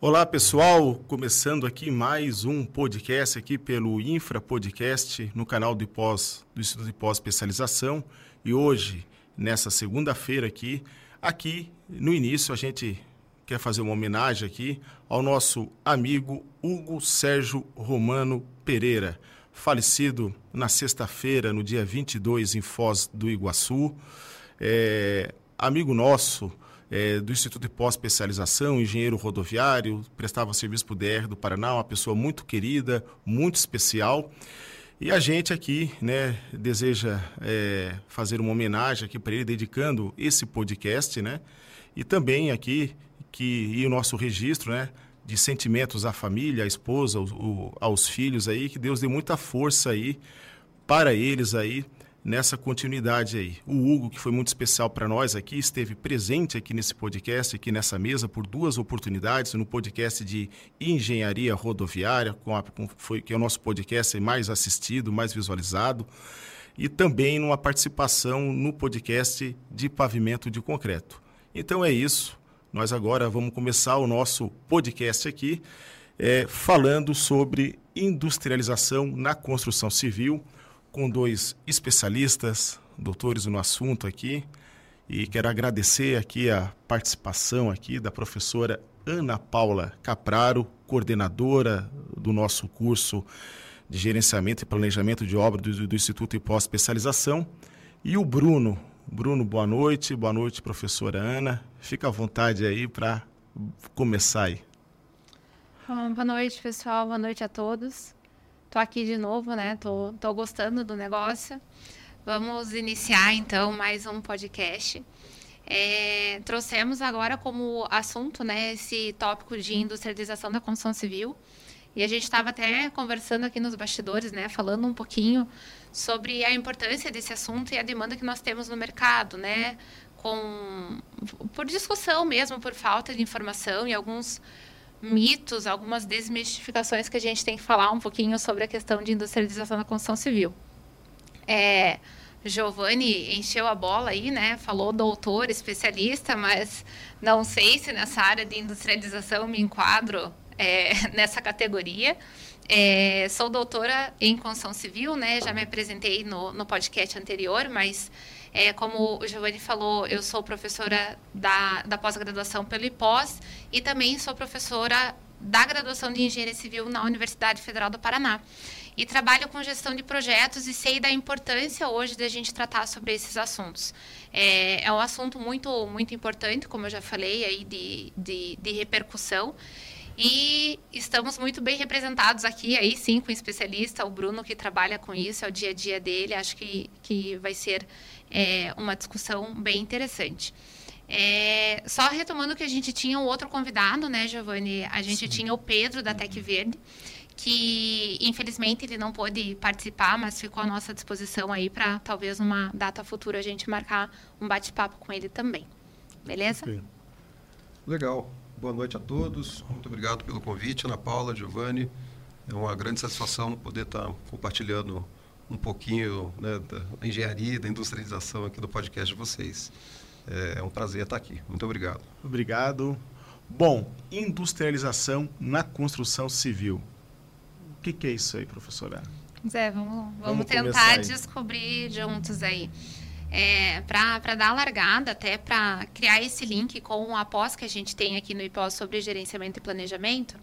Olá pessoal, começando aqui mais um podcast aqui pelo Infra Podcast no canal de pós do Instituto de Pós Especialização e hoje nessa segunda-feira aqui, aqui no início a gente quer fazer uma homenagem aqui ao nosso amigo Hugo Sérgio Romano Pereira, falecido na sexta-feira, no dia 22 em Foz do Iguaçu, é, amigo nosso é, do Instituto de Pós-Especialização, engenheiro rodoviário, prestava serviço para o DR do Paraná, uma pessoa muito querida, muito especial. E a gente aqui né, deseja é, fazer uma homenagem aqui para ele, dedicando esse podcast, né? E também aqui que e o nosso registro, né? De sentimentos à família, à esposa, o, aos filhos aí, que Deus dê muita força aí para eles aí, nessa continuidade aí. O Hugo, que foi muito especial para nós aqui, esteve presente aqui nesse podcast, aqui nessa mesa, por duas oportunidades, no podcast de engenharia rodoviária, com a, com, foi, que é o nosso podcast mais assistido, mais visualizado, e também numa participação no podcast de pavimento de concreto. Então é isso. Nós agora vamos começar o nosso podcast aqui, é, falando sobre industrialização na construção civil com dois especialistas, doutores no assunto aqui, e quero agradecer aqui a participação aqui da professora Ana Paula Capraro, coordenadora do nosso curso de gerenciamento e planejamento de obra do, do Instituto e pós-especialização, e o Bruno. Bruno, boa noite. Boa noite, professora Ana. Fica à vontade aí para começar aí. Boa noite, pessoal. Boa noite a todos. Tô aqui de novo, né? Tô, tô gostando do negócio. Vamos iniciar então mais um podcast. É, trouxemos agora como assunto, né, esse tópico de industrialização da construção civil. E a gente estava até conversando aqui nos bastidores, né, falando um pouquinho sobre a importância desse assunto e a demanda que nós temos no mercado, né, com por discussão mesmo, por falta de informação e alguns mitos, algumas desmistificações que a gente tem que falar um pouquinho sobre a questão de industrialização da construção civil. É, Giovanni encheu a bola aí, né? Falou doutor, especialista, mas não sei se nessa área de industrialização me enquadro é, nessa categoria. É, sou doutora em construção civil, né? Já me apresentei no, no podcast anterior, mas é, como o Giovanni falou, eu sou professora da, da pós-graduação pelo IPOS e também sou professora da graduação de Engenharia Civil na Universidade Federal do Paraná. E trabalho com gestão de projetos e sei da importância hoje da gente tratar sobre esses assuntos. É, é um assunto muito, muito importante, como eu já falei, aí de, de, de repercussão. E estamos muito bem representados aqui, aí sim, com o especialista, o Bruno, que trabalha com isso, é o dia a dia dele. Acho que, que vai ser é, uma discussão bem interessante. É, só retomando que a gente tinha um outro convidado, né, Giovanni? A gente Sim. tinha o Pedro da Tec Verde, que infelizmente ele não pôde participar, mas ficou à nossa disposição aí para talvez numa data futura a gente marcar um bate-papo com ele também. Beleza? Legal. Boa noite a todos. Muito obrigado pelo convite, Ana Paula, Giovanni. É uma grande satisfação poder estar compartilhando um pouquinho né, da engenharia, da industrialização aqui do podcast de vocês. É, é um prazer estar aqui. Muito obrigado. Obrigado. Bom, industrialização na construção civil. O que, que é isso aí, professora? Zé, vamos, vamos, vamos tentar descobrir juntos aí. É, para dar largada, até para criar esse link com a pós que a gente tem aqui no IPOS sobre gerenciamento e planejamento,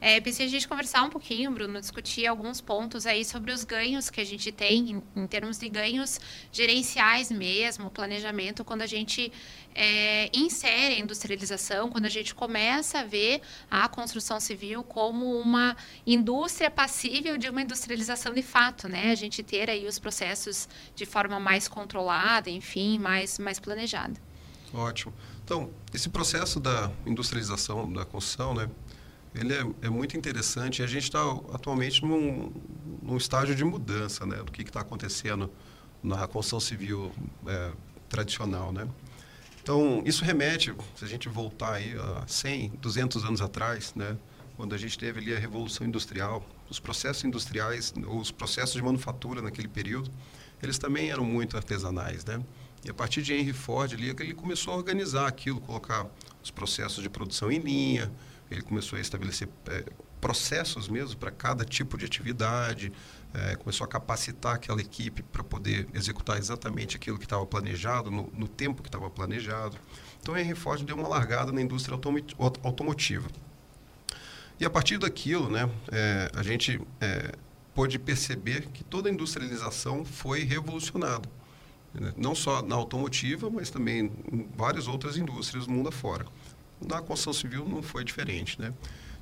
é, pensei a gente conversar um pouquinho, Bruno, discutir alguns pontos aí sobre os ganhos que a gente tem em, em termos de ganhos gerenciais mesmo, planejamento, quando a gente é, insere a industrialização, quando a gente começa a ver a construção civil como uma indústria passível de uma industrialização de fato, né? A gente ter aí os processos de forma mais controlada, enfim, mais, mais planejada. Ótimo. Então, esse processo da industrialização da construção, né? ele é, é muito interessante. A gente está atualmente num, num, estágio de mudança né, do que está acontecendo na construção civil é, tradicional. Né? Então, isso remete, se a gente voltar aí a 100, 200 anos atrás, né, quando a gente teve ali a Revolução Industrial, os processos industriais, os processos de manufatura naquele período, eles também eram muito artesanais. Né? E a partir de Henry Ford, ali, ele começou a organizar aquilo, colocar os processos de produção em linha, ele começou a estabelecer é, processos mesmo para cada tipo de atividade, é, começou a capacitar aquela equipe para poder executar exatamente aquilo que estava planejado, no, no tempo que estava planejado. Então, Henry Ford deu uma largada na indústria automotiva. E a partir daquilo, né, é, a gente é, pôde perceber que toda a industrialização foi revolucionada. Né? Não só na automotiva, mas também em várias outras indústrias do mundo afora. Na construção civil não foi diferente. Né?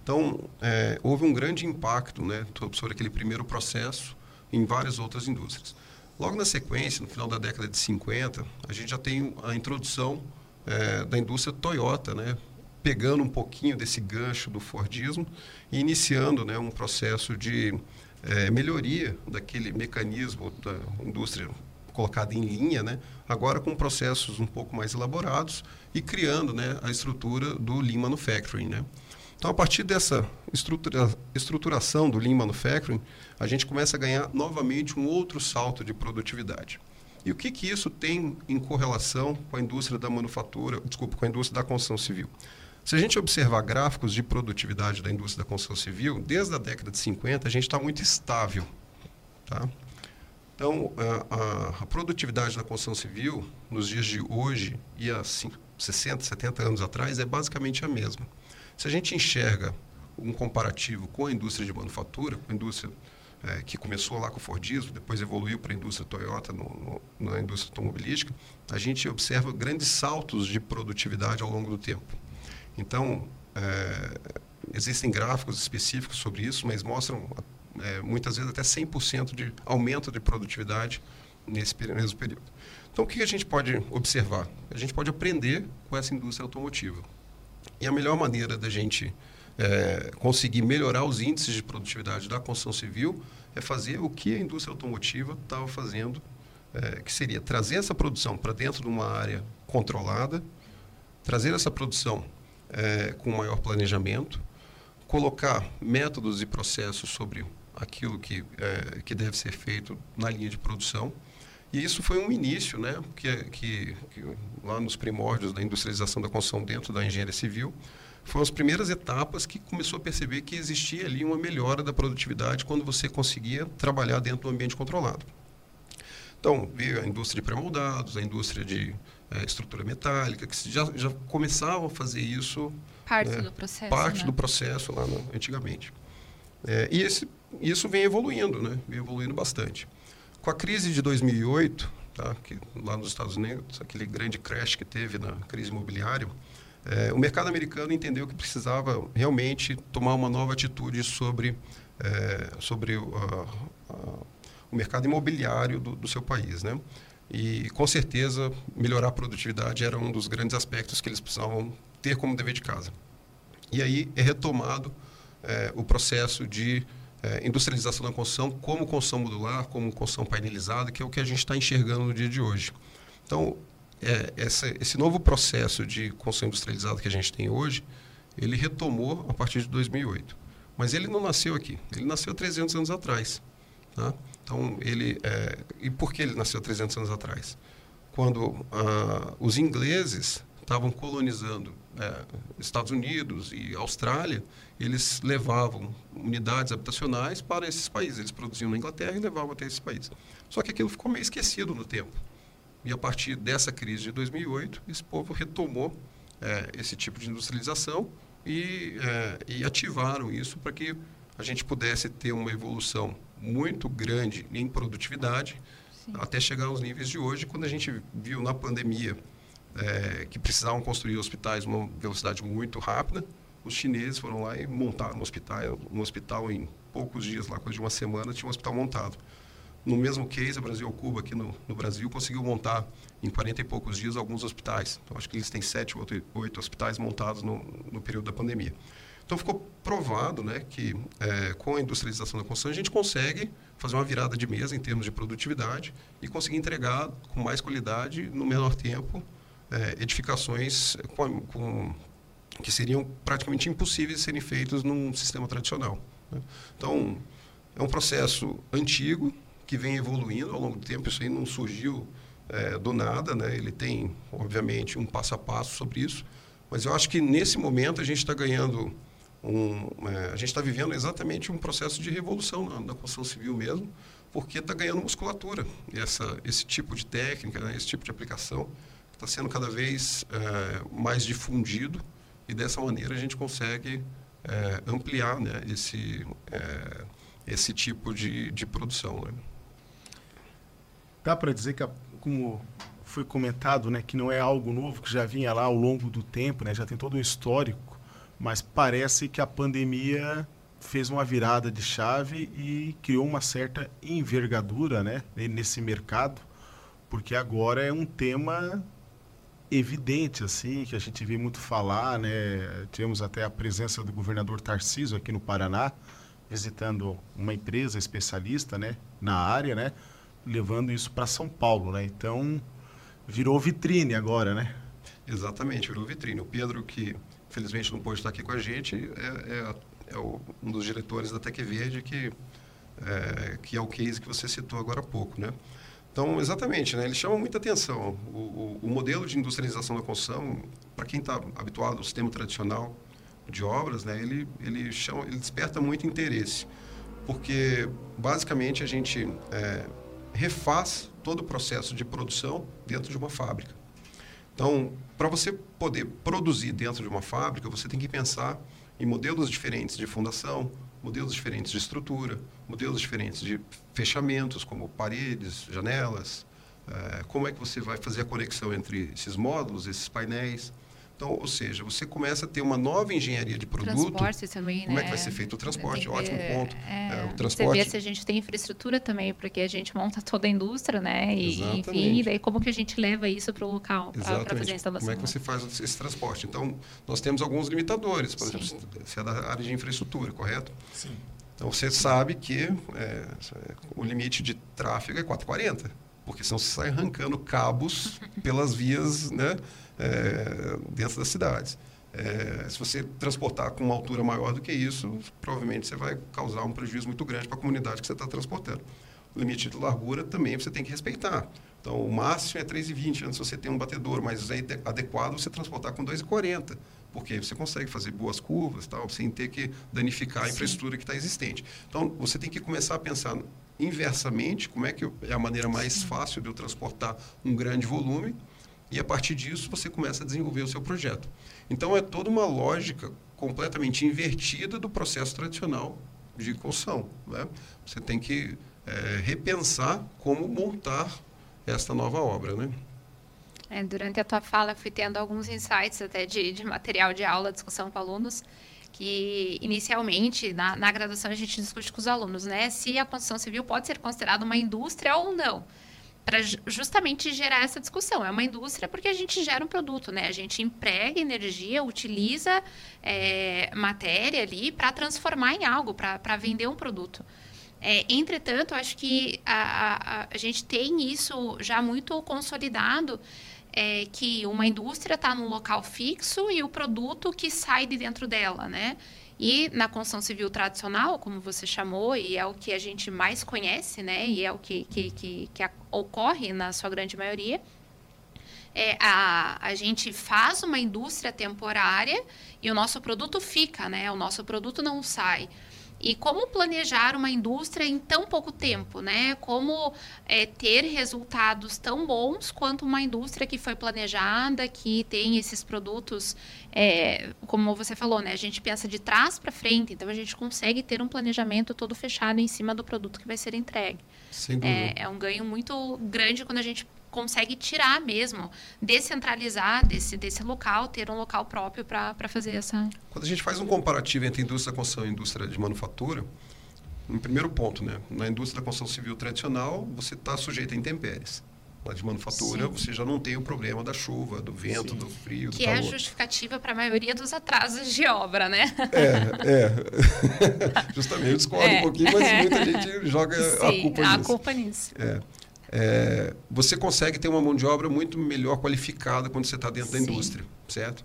Então, é, houve um grande impacto né, sobre aquele primeiro processo em várias outras indústrias. Logo na sequência, no final da década de 50, a gente já tem a introdução é, da indústria Toyota, né, pegando um pouquinho desse gancho do Fordismo e iniciando né, um processo de é, melhoria daquele mecanismo da indústria colocada em linha, né, agora com processos um pouco mais elaborados e criando né, a estrutura do Lean Manufacturing. Né. Então, a partir dessa estrutura, estruturação do Lean Manufacturing, a gente começa a ganhar novamente um outro salto de produtividade. E o que, que isso tem em correlação com a indústria da manufatura, desculpa, com a indústria da construção civil? Se a gente observar gráficos de produtividade da indústria da construção civil, desde a década de 50, a gente está muito estável. Tá? Então, a, a, produtividade da construção civil, nos dias de hoje e há 60, 70 anos atrás, é basicamente a mesma. Se a gente enxerga um comparativo com a indústria de manufatura, com a indústria é, que começou lá com o Fordismo, depois evoluiu para a indústria Toyota, no, no, na indústria automobilística, a gente observa grandes saltos de produtividade ao longo do tempo. Então, é, existem gráficos específicos sobre isso, mas mostram é, muitas vezes até 100% de aumento de produtividade nesse mesmo período. Então, o que a gente pode observar? A gente pode aprender com essa indústria automotiva. E a melhor maneira da gente é, conseguir melhorar os índices de produtividade da construção civil é fazer o que a indústria automotiva estava fazendo, é, que seria trazer essa produção para dentro de uma área controlada, trazer essa produção é, com maior planejamento, colocar métodos e processos sobre aquilo que, é, que deve ser feito na linha de produção. E isso foi um início, né, que, que, que lá nos primórdios da industrialização da construção dentro da engenharia civil, foram as primeiras etapas que começou a perceber que existia ali uma melhora da produtividade quando você conseguia trabalhar dentro do ambiente controlado. Então, veio a indústria de pré-moldados, a indústria de é, estrutura metálica, que já, já começavam a fazer isso. Parte né, do processo. Parte né? do processo lá no, antigamente. É, e esse, isso vem evoluindo, né? vem evoluindo bastante. Com a crise de 2008, tá? que lá nos Estados Unidos, aquele grande crash que teve na crise imobiliária, é, o mercado americano entendeu que precisava realmente tomar uma nova atitude sobre, é, sobre o, a, a, o mercado imobiliário do, do seu país. Né? E, com certeza, melhorar a produtividade era um dos grandes aspectos que eles precisavam ter como dever de casa. E aí é retomado é, o processo de é, industrialização da construção como construção modular, como construção painelizada, que é o que a gente está enxergando no dia de hoje. Então, é, essa, esse novo processo de construção industrializada que a gente tem hoje, ele retomou a partir de 2008. Mas ele não nasceu aqui, ele nasceu 300 anos atrás. Tá? Então, ele. É, e por que ele nasceu 300 anos atrás? Quando ah, os ingleses estavam colonizando é, Estados Unidos e Austrália, eles levavam unidades habitacionais para esses países. Eles produziam na Inglaterra e levavam até esses países. Só que aquilo ficou meio esquecido no tempo. E a partir dessa crise de 2008, esse povo retomou é, esse tipo de industrialização e, é, e ativaram isso para que a gente pudesse ter uma evolução muito grande em produtividade Sim. até chegar aos níveis de hoje, quando a gente viu na pandemia é, que precisavam construir hospitais uma velocidade muito rápida, os chineses foram lá e montaram um hospital, um hospital em poucos dias, lá coisa de uma semana, tinha um hospital montado. No mesmo case, a Brasil Cuba, aqui no, no, Brasil, conseguiu montar em 40 e poucos dias alguns hospitais. Então, acho que eles têm sete ou oito hospitais montados no, no período da pandemia. Então ficou provado né, que é, com a industrialização da construção a gente consegue fazer uma virada de mesa em termos de produtividade e conseguir entregar com mais qualidade, no menor tempo, é, edificações com, com, que seriam praticamente impossíveis de serem feitos num sistema tradicional. Né? Então é um processo antigo que vem evoluindo ao longo do tempo. Isso aí não surgiu é, do nada, né? ele tem, obviamente, um passo a passo sobre isso. Mas eu acho que nesse momento a gente está ganhando um, é, a gente está vivendo exatamente um processo de revolução na, na construção civil mesmo, porque está ganhando musculatura. Essa, esse tipo de técnica, né, esse tipo de aplicação está sendo cada vez é, mais difundido e dessa maneira a gente consegue é, ampliar né, esse, é, esse tipo de, de produção. Né? Dá para dizer que, como foi comentado, né, que não é algo novo, que já vinha lá ao longo do tempo, né, já tem todo um histórico, mas parece que a pandemia fez uma virada de chave e criou uma certa envergadura né, nesse mercado, porque agora é um tema evidente assim que a gente vê muito falar, né? Tivemos até a presença do governador Tarciso aqui no Paraná, visitando uma empresa especialista, né, na área, né, levando isso para São Paulo, né? Então virou vitrine agora, né? Exatamente, virou vitrine. O Pedro que felizmente não pôde estar aqui com a gente é, é, é um dos diretores da Tec Verde que é, que é o case que você citou agora há pouco, né? Então, exatamente, né? ele chama muita atenção. O, o, o modelo de industrialização da construção, para quem está habituado ao sistema tradicional de obras, né? ele, ele, chama, ele desperta muito interesse, porque basicamente a gente é, refaz todo o processo de produção dentro de uma fábrica. Então, para você poder produzir dentro de uma fábrica, você tem que pensar em modelos diferentes de fundação, modelos diferentes de estrutura, modelos diferentes de fechamentos, como paredes, janelas. É, como é que você vai fazer a conexão entre esses módulos, esses painéis? Então, ou seja, você começa a ter uma nova engenharia de produto. Transporte também, Como né? é que vai né? ser feito o transporte? Ótimo ponto. É, é, o transporte. Você vê se a gente tem infraestrutura também, porque a gente monta toda a indústria, né? E, Exatamente. enfim, daí como que a gente leva isso para o local, para fazer a instalação? Como é que você faz esse transporte? Então, nós temos alguns limitadores, por Sim. exemplo, se é da área de infraestrutura, correto? Sim. Então, você sabe que é, o limite de tráfego é 440, porque senão você sai arrancando cabos pelas vias, né? É, dentro das cidades. É, se você transportar com uma altura maior do que isso, provavelmente você vai causar um prejuízo muito grande para a comunidade que você está transportando. O limite de largura também você tem que respeitar. Então, o máximo é 3,20 antes você tem um batedor, mas é adequado você transportar com 2,40, porque você consegue fazer boas curvas tal, sem ter que danificar a infraestrutura que está existente. Então, você tem que começar a pensar inversamente como é que é a maneira mais fácil de eu transportar um grande volume e a partir disso você começa a desenvolver o seu projeto. Então é toda uma lógica completamente invertida do processo tradicional de construção. Né? Você tem que é, repensar como montar esta nova obra. Né? É, durante a tua fala, fui tendo alguns insights até de, de material de aula, discussão com alunos, que inicialmente na, na graduação a gente discute com os alunos, né? Se a construção civil pode ser considerada uma indústria ou não para justamente gerar essa discussão. É uma indústria porque a gente gera um produto, né? A gente emprega energia, utiliza é, matéria ali para transformar em algo, para vender um produto. É, entretanto, acho que a, a, a, gente tem isso já muito consolidado, é, que uma indústria está num local fixo e o produto que sai de dentro dela, né? E na construção civil tradicional, como você chamou, e é o que a gente mais conhece, né? E é o que, que, que, que ocorre na sua grande maioria, é, a, a gente faz uma indústria temporária e o nosso produto fica, né? O nosso produto não sai. E como planejar uma indústria em tão pouco tempo, né? Como é, ter resultados tão bons quanto uma indústria que foi planejada, que tem esses produtos, é, como você falou, né? A gente pensa de trás para frente, então a gente consegue ter um planejamento todo fechado em cima do produto que vai ser entregue. É, é um ganho muito grande quando a gente consegue tirar mesmo, descentralizar desse, desse local, ter um local próprio para fazer essa. Quando a gente faz um comparativo entre indústria da construção e indústria de manufatura, no primeiro ponto, né? na indústria da construção civil tradicional, você está sujeito a intempéries. Na de manufatura, Sim. você já não tem o problema da chuva, do vento, Sim. do frio, que do é justificativa para a maioria dos atrasos de obra, né? É, é. Justamente, eu discordo é. um pouquinho, mas muita gente joga Sim, a culpa a nisso. culpa nisso. É é, você consegue ter uma mão de obra muito melhor qualificada quando você está dentro Sim. da indústria, certo?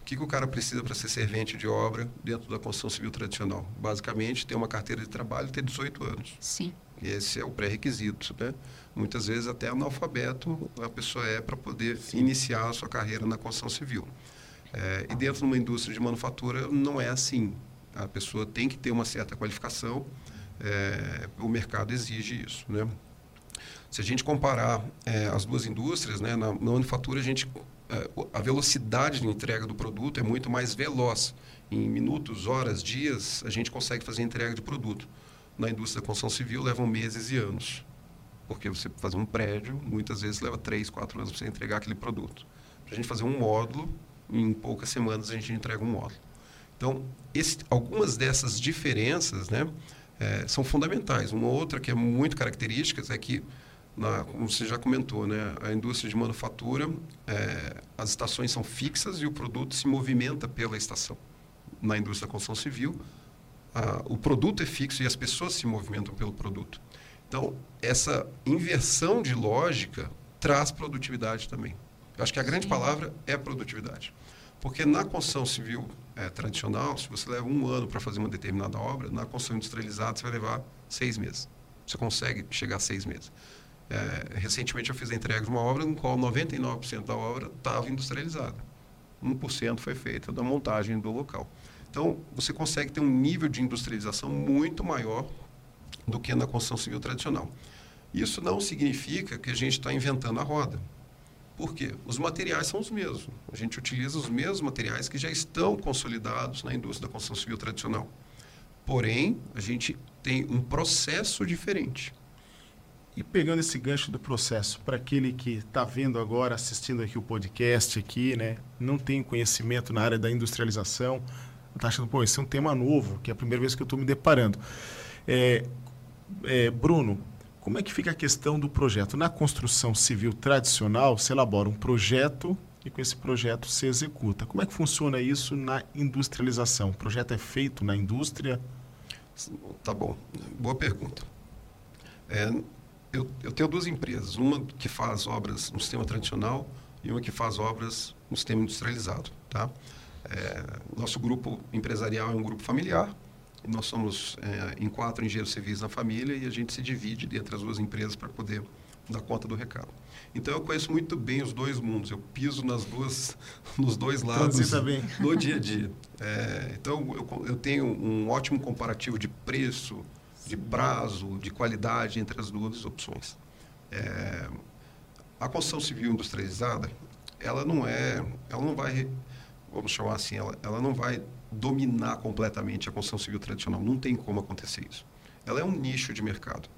O que, que o cara precisa para ser servente de obra dentro da construção civil tradicional? Basicamente, ter uma carteira de trabalho e ter 18 anos. Sim. Esse é o pré-requisito. Né? Muitas vezes, até analfabeto, a pessoa é para poder Sim. iniciar a sua carreira na construção civil. É, e dentro de uma indústria de manufatura, não é assim. A pessoa tem que ter uma certa qualificação, é, o mercado exige isso. Né? Se a gente comparar é, as duas indústrias, né, na, manufatura a gente é, a velocidade de entrega do produto é muito mais veloz. Em minutos, horas, dias, a gente consegue fazer entrega de produto. Na indústria da construção civil levam meses e anos. Porque você fazer um prédio, muitas vezes leva três, quatro anos para você entregar aquele produto. Para a gente fazer um módulo, em poucas semanas a gente entrega um módulo. Então, esse, algumas dessas diferenças né, é, são fundamentais. Uma outra que é muito característica é que na, como você já comentou, né, a indústria de manufatura, é, as estações são fixas e o produto se movimenta pela estação. Na indústria da construção civil, a, o produto é fixo e as pessoas se movimentam pelo produto. Então, essa inversão de lógica traz produtividade também. Eu acho que a grande Sim. palavra é produtividade. Porque na construção civil é, tradicional, se você leva um ano para fazer uma determinada obra, na construção industrializada você vai levar seis meses. Você consegue chegar a seis meses. É, recentemente eu fiz a entrega de uma obra no qual 99% da obra estava industrializada. 1% foi feita da montagem do local. Então, você consegue ter um nível de industrialização muito maior do que na construção civil tradicional. Isso não significa que a gente está inventando a roda. Por quê? Os materiais são os mesmos. A gente utiliza os mesmos materiais que já estão consolidados na indústria da construção civil tradicional. Porém, a gente tem um processo diferente. E pegando esse gancho do processo, para aquele que está vendo agora, assistindo aqui o podcast aqui, né, não tem conhecimento na área da industrialização, está achando, pô, esse é um tema novo, que é a primeira vez que eu estou me deparando. É, é, Bruno, como é que fica a questão do projeto? Na construção civil tradicional, se elabora um projeto e com esse projeto se executa. Como é que funciona isso na industrialização? O projeto é feito na indústria? Tá bom, boa pergunta. É, eu, eu tenho duas empresas, uma que faz obras no sistema tradicional e uma que faz obras no sistema industrializado. Tá? É, nosso grupo empresarial é um grupo familiar, nós somos é, em quatro engenheiros civis na família e a gente se divide entre as duas empresas para poder dar conta do recado. Então eu conheço muito bem os dois mundos, eu piso nas duas, nos dois lados no dia a dia. É, então eu, eu tenho um ótimo comparativo de preço, de prazo, de qualidade entre as duas opções. É, a construção civil industrializada, ela não é, ela não vai, vamos chamar assim, ela, ela não vai dominar completamente a construção civil tradicional. Não tem como acontecer isso. Ela é um nicho de mercado.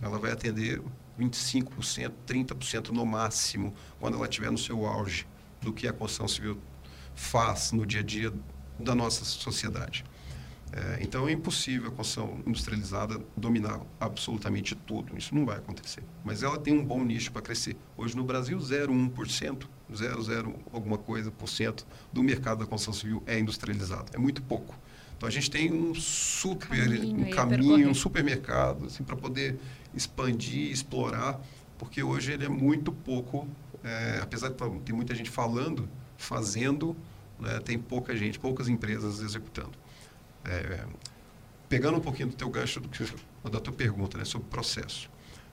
Ela vai atender 25%, 30% no máximo, quando ela estiver no seu auge do que a construção civil faz no dia a dia da nossa sociedade. É, então é impossível a construção industrializada dominar absolutamente tudo. Isso não vai acontecer. Mas ela tem um bom nicho para crescer. Hoje no Brasil, 0,1%, 0,0 alguma coisa por cento do mercado da construção civil é industrializado. É muito pouco. Então a gente tem um super caminho, um, caminho, um supermercado assim, para poder expandir, explorar, porque hoje ele é muito pouco, é, apesar de ter muita gente falando, fazendo, né, tem pouca gente, poucas empresas executando. É, pegando um pouquinho do teu gancho do que, da tua pergunta né, sobre o processo.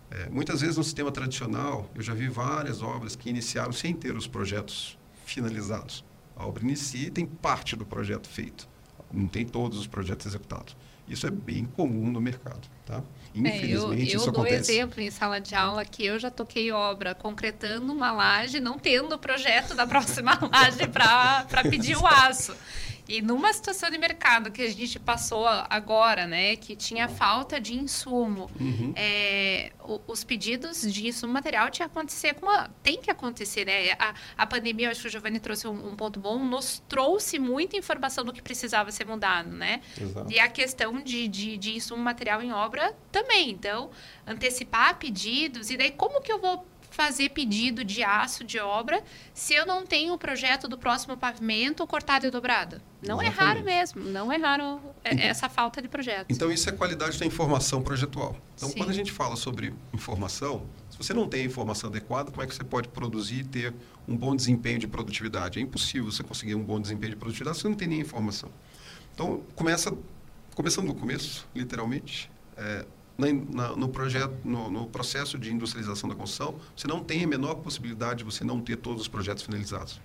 É, muitas vezes no sistema tradicional, eu já vi várias obras que iniciaram sem ter os projetos finalizados. A obra inicia e tem parte do projeto feito, não tem todos os projetos executados. Isso é bem comum no mercado, tá? Infelizmente, é, eu, eu isso dou acontece. exemplo em sala de aula que eu já toquei obra concretando uma laje, não tendo o projeto da próxima laje para pedir o aço. E numa situação de mercado que a gente passou agora, né, que tinha falta de insumo, uhum. é, os pedidos de insumo material tinha que acontecer com uma, tem que acontecer, né? A, a pandemia, acho que o Giovanni trouxe um, um, ponto bom, nos trouxe muita informação do que precisava ser mudado, né? Exato. E a questão de, de, de insumo material em obra também. Então, antecipar pedidos, e daí como que eu vou fazer pedido de aço de obra se eu não tenho o projeto do próximo pavimento cortado e dobrado. Não Exatamente. é raro mesmo, não é raro é, então, essa falta de projetos. Então, isso é qualidade da informação projetual. Então, Sim. quando a gente fala sobre informação, se você não tem a informação adequada, como é que você pode produzir e ter um bom desempenho de produtividade? É impossível você conseguir um bom desempenho de produtividade se você não tem nem informação. Então, começa, começando no começo, literalmente, é, na, no projeto, no, no, processo de industrialização da construção, você não tem a menor possibilidade de você não ter todos os projetos finalizados.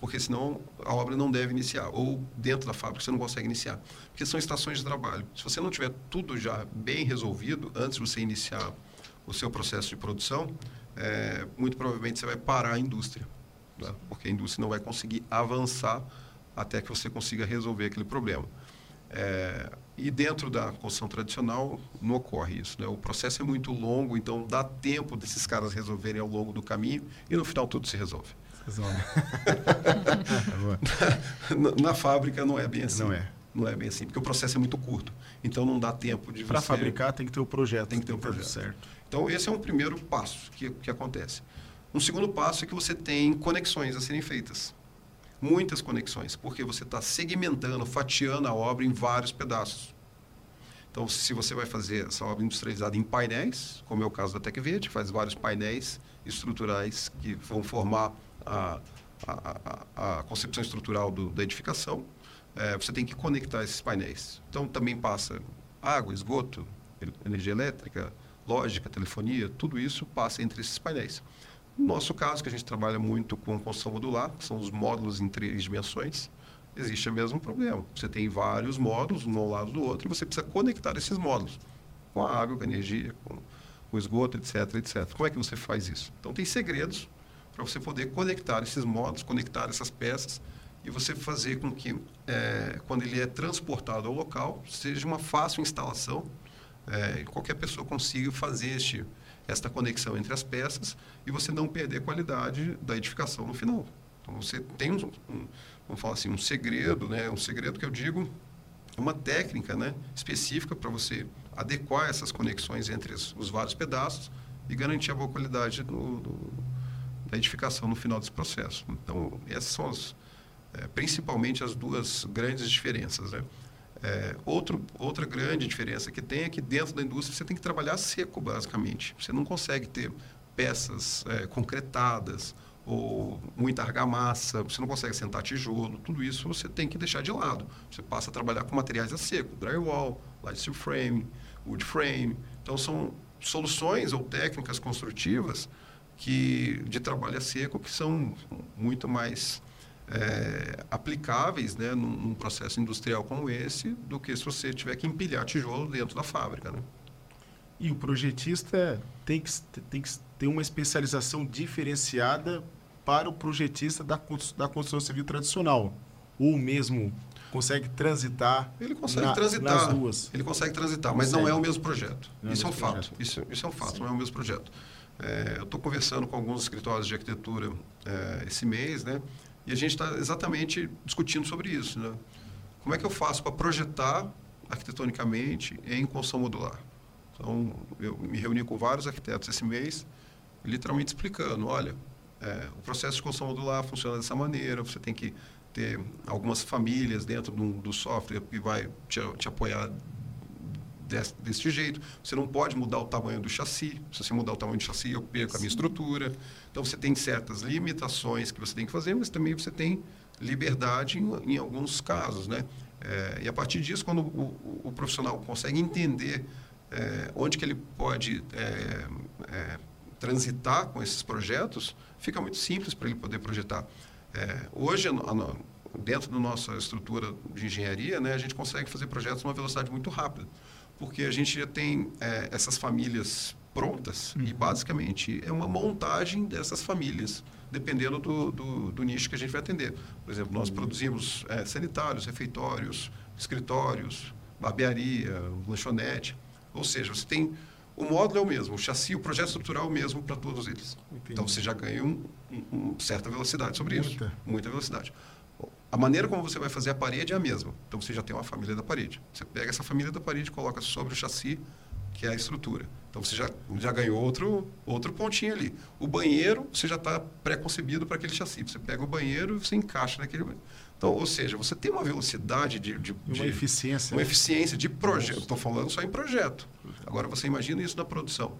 porque senão a obra não deve iniciar, ou dentro da fábrica você não consegue iniciar, porque são estações de trabalho. Se você não tiver tudo já bem resolvido antes de você iniciar o seu processo de produção, é, muito provavelmente você vai parar a indústria, tá? porque a indústria não vai conseguir avançar até que você consiga resolver aquele problema. É, e dentro da construção tradicional não ocorre isso. Né? O processo é muito longo, então dá tempo desses caras resolverem ao longo do caminho e no final tudo se resolve. Resolve. na, na, fábrica não é bem assim. Não é. Não é bem assim, porque o processo é muito curto. Então não dá tempo de Para fabricar tem que ter o projeto. Tem que ter o projeto. Certo. Então esse é um primeiro passo que, que acontece. Um segundo passo é que você tem conexões a serem feitas muitas conexões, porque você está segmentando, fatiando a obra em vários pedaços. Então, se você vai fazer essa obra industrializada em painéis, como é o caso da TecVed, faz vários painéis estruturais que vão formar a, a, a, a concepção estrutural do, da edificação, é, você tem que conectar esses painéis. Então, também passa água, esgoto, energia elétrica, lógica, telefonia, tudo isso passa entre esses painéis. No nosso caso, que a gente trabalha muito com construção modular, que são os módulos em três dimensões, existe o mesmo problema. Você tem vários módulos, um ao lado do outro, e você precisa conectar esses módulos com a água, com a energia, com o esgoto, etc, etc. Como é que você faz isso? Então, tem segredos para você poder conectar esses módulos, conectar essas peças e você fazer com que, é, quando ele é transportado ao local, seja uma fácil instalação, é, qualquer pessoa consiga fazer este esta conexão entre as peças e você não perder a qualidade da edificação no final. Então você tem um, um vamos falar assim, um segredo, né? Um segredo que eu digo, uma técnica, né, específica para você adequar essas conexões entre os, os, vários pedaços e garantir a boa qualidade do, do, da edificação no final desse processo. Então essas são as, é, principalmente as duas grandes diferenças, né? É, outro, outra grande diferença que tem é que dentro da indústria você tem que trabalhar seco, basicamente. Você não consegue ter peças é, concretadas ou muita argamassa, você não consegue sentar tijolo, tudo isso você tem que deixar de lado. Você passa a trabalhar com materiais a seco, drywall, light steel frame, wood frame. Então são soluções ou técnicas construtivas que de trabalho a seco que são muito mais é, aplicáveis né, num, num, processo industrial como esse do que se você tiver que empilhar tijolo dentro da fábrica. Né? E o projetista tem que, tem que ter uma especialização diferenciada para o projetista da, da construção civil tradicional. Ou mesmo consegue transitar ele consegue na, transitar nas duas ele consegue transitar mas consegue. não é o mesmo projeto não isso é, um fato isso, isso é um fato Sim. não é o mesmo projeto é, eu estou conversando com alguns escritórios de arquitetura é, esse mês né e a gente está exatamente discutindo sobre isso. Né? Como é que eu faço para projetar arquitetonicamente em construção modular? Então, eu me reuni com vários arquitetos esse mês, literalmente explicando, olha, é, o processo de construção modular funciona dessa maneira, você tem que ter algumas famílias dentro do, do software que vai te, te apoiar desse, desse jeito. Você não pode mudar o tamanho do chassi. Se você mudar o tamanho do chassi, eu perco a minha estrutura. Então, você tem certas limitações que você tem que fazer, mas também você tem liberdade em, em alguns casos, né? É, e a partir disso, quando o, o, o profissional consegue entender é, onde que ele pode é, é transitar com esses projetos, fica muito simples para ele poder projetar. É, hoje, dentro da nossa estrutura de engenharia, né, a gente consegue fazer projetos numa velocidade muito rápida porque a gente já tem é, essas famílias prontas uhum. e basicamente é uma montagem dessas famílias, dependendo do, do, do nicho que a gente vai atender. Por exemplo, nós uhum. produzimos é, sanitários, refeitórios, escritórios, barbearia, lanchonete. Ou seja, você tem o módulo é o mesmo, o chassi, o projeto estrutural é o mesmo para todos eles. Entendi. Então você já ganha uma um, um certa velocidade sobre Muita. isso, muita velocidade. A maneira como você vai fazer a parede é a mesma. Então você já tem uma família da parede. Você pega essa família da parede e coloca sobre o chassi, que é a estrutura. Então você já, já ganhou outro, outro pontinho ali. O banheiro, você já está pré-concebido para aquele chassi. Você pega o banheiro e você encaixa naquele banheiro. Então, ou seja, você tem uma velocidade de. de uma de, eficiência. Uma né? eficiência de projeto. Estou falando só em projeto. Agora você imagina isso na produção.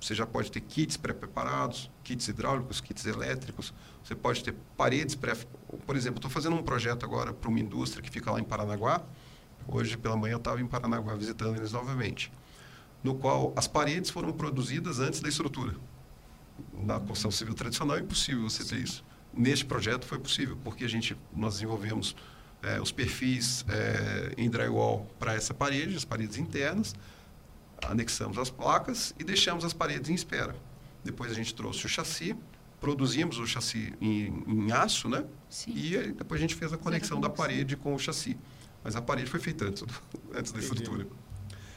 Você já pode ter kits pré-preparados, kits hidráulicos, kits elétricos. Você pode ter paredes pré... Por exemplo, estou fazendo um projeto agora para uma indústria que fica lá em Paranaguá. Hoje pela manhã eu estava em Paranaguá visitando eles novamente. No qual as paredes foram produzidas antes da estrutura. Na construção civil tradicional é impossível você ter isso. neste projeto foi possível, porque a gente, nós desenvolvemos é, os perfis é, em drywall para essa parede, as paredes internas, anexamos as placas e deixamos as paredes em espera. Depois a gente trouxe o chassi, produzimos o chassi em, em aço, né? Sim. E aí, depois a gente fez a conexão da parede com o chassi. Mas a parede foi feita antes, antes da estrutura.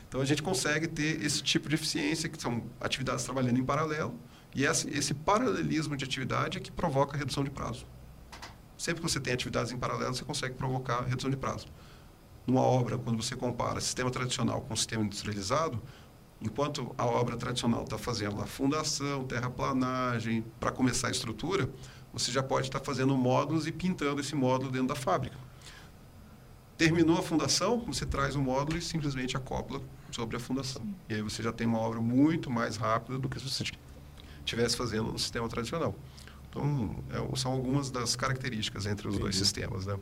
Então a gente consegue ter esse tipo de eficiência, que são atividades trabalhando em paralelo, e esse, esse paralelismo de atividade é que provoca redução de prazo. Sempre que você tem atividades em paralelo, você consegue provocar redução de prazo. Numa obra, quando você compara sistema tradicional com sistema industrializado, enquanto a obra tradicional está fazendo a fundação, terraplanagem, para começar a estrutura, você já pode estar tá fazendo módulos e pintando esse módulo dentro da fábrica. Terminou a fundação, você traz o módulo e simplesmente acopla sobre a fundação. Sim. E aí você já tem uma obra muito mais rápida do que se você estivesse fazendo no sistema tradicional. Então, é, são algumas das características entre os Entendi. dois sistemas. Né?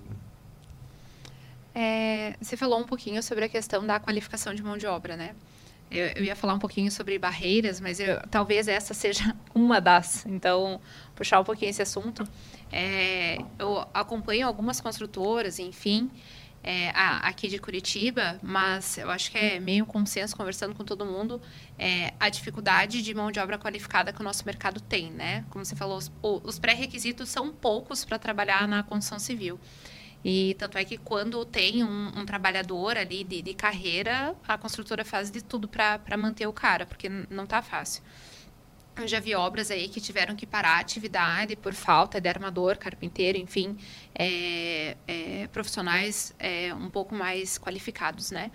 É, você falou um pouquinho sobre a questão da qualificação de mão de obra, né? Eu, eu ia falar um pouquinho sobre barreiras, mas eu, talvez essa seja uma das. Então, puxar um pouquinho esse assunto. É, eu acompanho algumas construtoras, enfim, é, aqui de Curitiba, mas eu acho que é meio consenso, conversando com todo mundo, é, a dificuldade de mão de obra qualificada que o nosso mercado tem, né? Como você falou, os, os pré-requisitos são poucos para trabalhar na construção civil. E tanto é que quando tem um, um trabalhador ali de, de, carreira, a construtora faz de tudo para manter o cara, porque não está fácil. Eu já vi obras aí que tiveram que parar a atividade por falta de armador, carpinteiro, enfim, é, é, profissionais é, um pouco mais qualificados, né?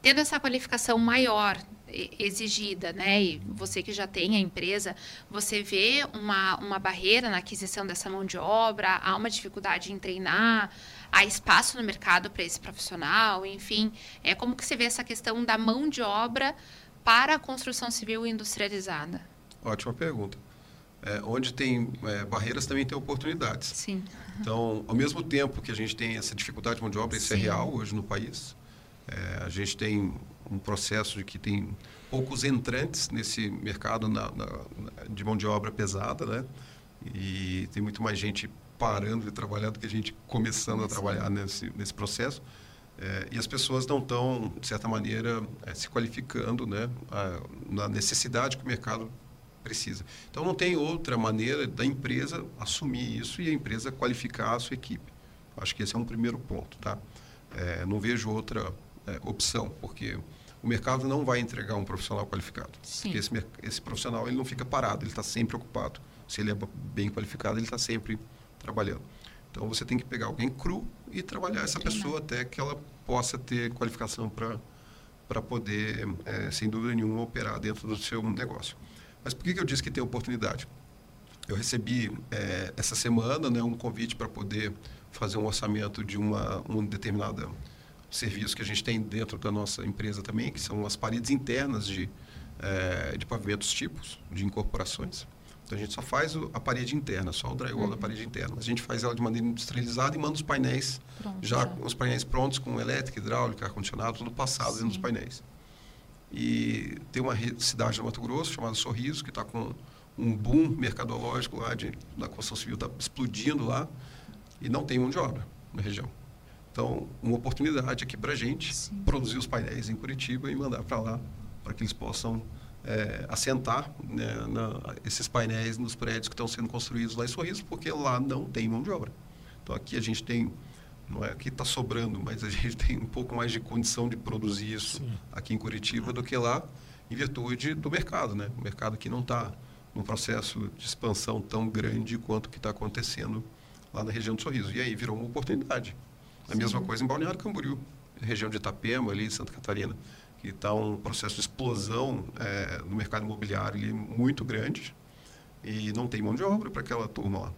Tendo essa qualificação maior exigida, né? E você que já tem a empresa, você vê uma, uma barreira na aquisição dessa mão de obra, há uma dificuldade em treinar, há espaço no mercado para esse profissional, enfim, é como que você vê essa questão da mão de obra para a construção civil industrializada? Ótima pergunta. É, onde tem é, barreiras também tem oportunidades. Sim. Então, ao mesmo tempo que a gente tem essa dificuldade de mão de obra, isso é real hoje no país. É, a gente tem um processo de que tem poucos entrantes nesse mercado na, na, de mão de obra pesada, né? E tem muito mais gente parando de trabalhar do que a gente começando a trabalhar nesse, nesse processo. É, e as pessoas não estão, de certa maneira, é, se qualificando né, a, na necessidade que o mercado precisa. Então, não tem outra maneira da empresa assumir isso e a empresa qualificar a sua equipe. Acho que esse é um primeiro ponto. Tá? É, não vejo outra é, opção, porque o mercado não vai entregar um profissional qualificado. Sim. Porque esse, esse profissional ele não fica parado, ele está sempre ocupado. Se ele é bem qualificado, ele está sempre trabalhando. Então, você tem que pegar alguém cru e trabalhar essa pessoa até que ela possa ter qualificação para poder, é, sem dúvida nenhuma, operar dentro do seu negócio. Mas por que, que eu disse que tem oportunidade? Eu recebi é, essa semana né, um convite para poder fazer um orçamento de uma, um determinado serviço que a gente tem dentro da nossa empresa também, que são as paredes internas de, é, de pavimentos tipos, de incorporações. Então a gente só faz a parede interna, só o drywall uhum. da parede interna. A gente faz ela de maneira industrializada e manda os painéis, Pronto, já, já os painéis prontos com elétrica, hidráulica, ar-condicionado, tudo passado Sim. dentro dos painéis. E tem uma cidade no Mato Grosso chamada Sorriso, que está com um boom mercadológico lá, de, da construção civil está explodindo lá, e não tem mão de obra na região. Então, uma oportunidade aqui para a gente Sim. produzir os painéis em Curitiba e mandar para lá, para que eles possam é, assentar né, na, esses painéis nos prédios que estão sendo construídos lá em Sorriso, porque lá não tem mão de obra. Então, aqui a gente tem não é que está sobrando, mas a gente tem um pouco mais de condição de produzir isso Sim. aqui em Curitiba do que lá, em virtude do mercado, né? O mercado aqui não está num processo de expansão tão grande quanto o que está acontecendo lá na região do Sorriso. E aí virou uma oportunidade. A mesma coisa em Balneário Camboriú, região de Itapema, ali em Santa Catarina, que está um processo de explosão é, no mercado imobiliário ali, muito grande e não tem mão de obra para aquela turma lá.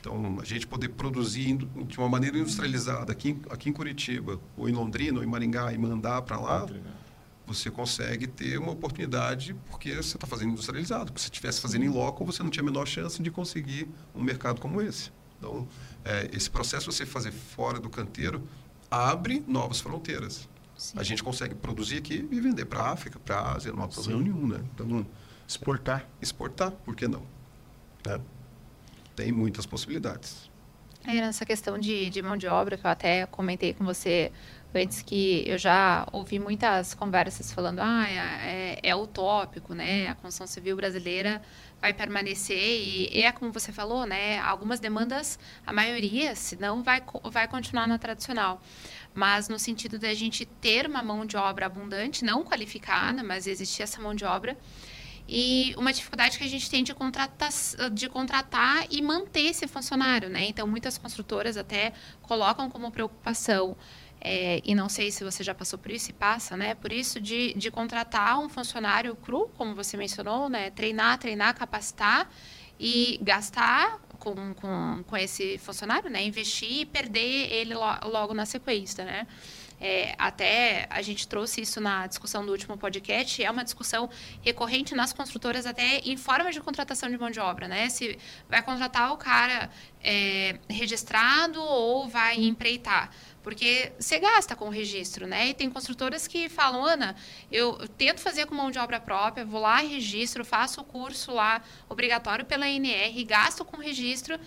Então, a gente poder produzir de uma maneira industrializada aqui, aqui em Curitiba, ou em Londrina, ou em Maringá, e mandar para lá, você consegue ter uma oportunidade porque você está fazendo industrializado. Porque se estivesse fazendo em loco, você não tinha a menor chance de conseguir um mercado como esse. Então, é, esse processo de você fazer fora do canteiro abre novas fronteiras. Sim. A gente consegue produzir aqui e vender para a África, para a Ásia, não há problema Sim. nenhum. Né? Então, exportar. Exportar, por que não? Né? tem muitas possibilidades. É, nessa questão de, de mão de obra, que eu até comentei com você antes, que eu já ouvi muitas conversas falando, ah, é, é, é utópico, né? A construção civil brasileira vai permanecer e, e, é como você falou, né? Algumas demandas, a maioria, se não, vai, vai continuar na tradicional. Mas no sentido da gente ter uma mão de obra abundante, não qualificada, mas existir essa mão de obra, e uma dificuldade que a gente tem de contratar, de contratar e manter esse funcionário, né? Então, muitas construtoras até colocam como preocupação, é, e não sei se você já passou por isso e passa, né? Por isso de, de contratar um funcionário cru, como você mencionou, né? Treinar, treinar, capacitar e gastar com, com, com esse funcionário, né? Investir e perder ele logo na sequência, né? É, até a gente trouxe isso na discussão do último podcast, é uma discussão recorrente nas construtoras até em forma de contratação de mão de obra, né? Se vai contratar o cara é, registrado ou vai empreitar. Porque você gasta com o registro, né? E tem construtoras que falam, Ana, eu tento fazer com mão de obra própria, vou lá, registro, faço o curso lá obrigatório pela NR, gasto com registro,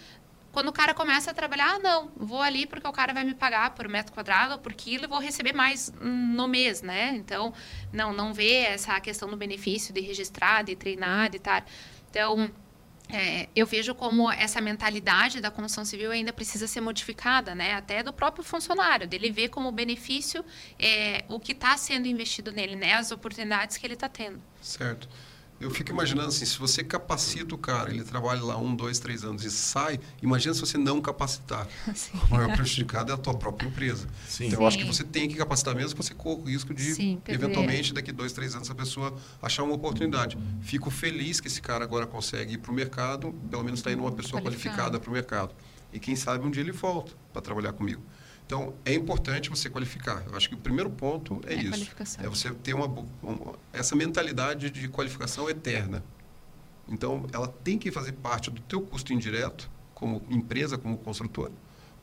quando o cara começa a trabalhar, ah, não, vou ali porque o cara vai me pagar por metro quadrado, por quilo, e vou receber mais no mês, né? Então, não, não vê essa questão do benefício de registrar, de treinar, de estar. Então, é, eu vejo como essa mentalidade da construção civil ainda precisa ser modificada, né? Até do próprio funcionário, dele ver como benefício é, o que está sendo investido nele, né? As oportunidades que ele está tendo. Certo. Eu fico imaginando assim, se você capacita o cara, ele trabalha lá um, dois, três anos e sai, imagina se você não capacitar. Sim. O maior prejudicado é a tua própria empresa. Sim. Então, Sim. eu acho que você tem que capacitar mesmo, você corre o risco de, Sim, eventualmente, daqui dois, três anos, a pessoa achar uma oportunidade. Fico feliz que esse cara agora consegue ir para o mercado, pelo menos está indo uma pessoa qualificada para o mercado. E quem sabe um dia ele volta para trabalhar comigo. Então, é importante você qualificar. Eu acho que o primeiro ponto é, é isso. É você ter uma, uma, essa mentalidade de qualificação eterna. Então, ela tem que fazer parte do teu custo indireto, como empresa, como construtora,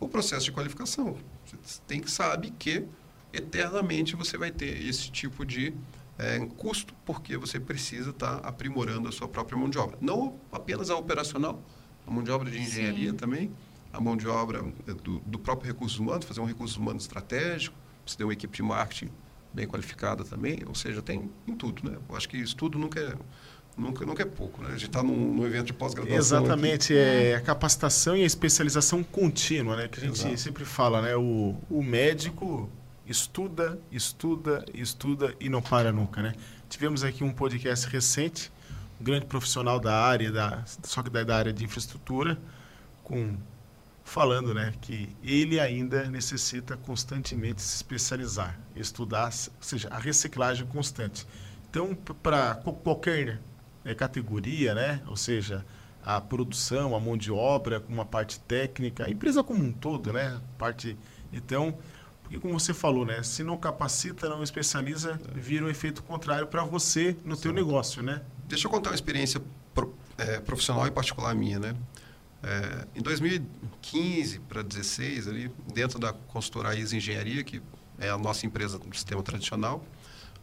o processo de qualificação. Você tem que saber que eternamente você vai ter esse tipo de é, custo, porque você precisa estar tá aprimorando a sua própria mão de obra. Não apenas a operacional, a mão de obra de engenharia Sim. também, a mão de obra é, do, do próprio recurso humano, fazer um recurso humano estratégico, você ter uma equipe de marketing bem qualificada também, ou seja, tem em tudo, né? Eu acho que estudo nunca é, nunca, nunca é pouco, né? A gente está num, num, evento de pós-graduação. Exatamente, aqui. é a capacitação e a especialização contínua, né? Que a gente Exato. sempre fala, né? O, o médico estuda, estuda, estuda e não para nunca, né? Tivemos aqui um podcast recente, um grande profissional da área, da, só que da, da área de infraestrutura, com falando né, que ele ainda necessita constantemente se especializar, estudar, ou seja, a reciclagem constante. Então, para qualquer né, categoria, né, ou seja, a produção, a mão de obra, uma parte técnica, a empresa como um todo, né, parte. Então, porque como você falou, né, se não capacita, não especializa, vira um efeito contrário para você no Sim. teu negócio, né? Deixa eu contar uma experiência pro, é, profissional e particular minha, né? É, em 2015 para 2016, ali, dentro da consultora ISA Engenharia, que é a nossa empresa do sistema tradicional,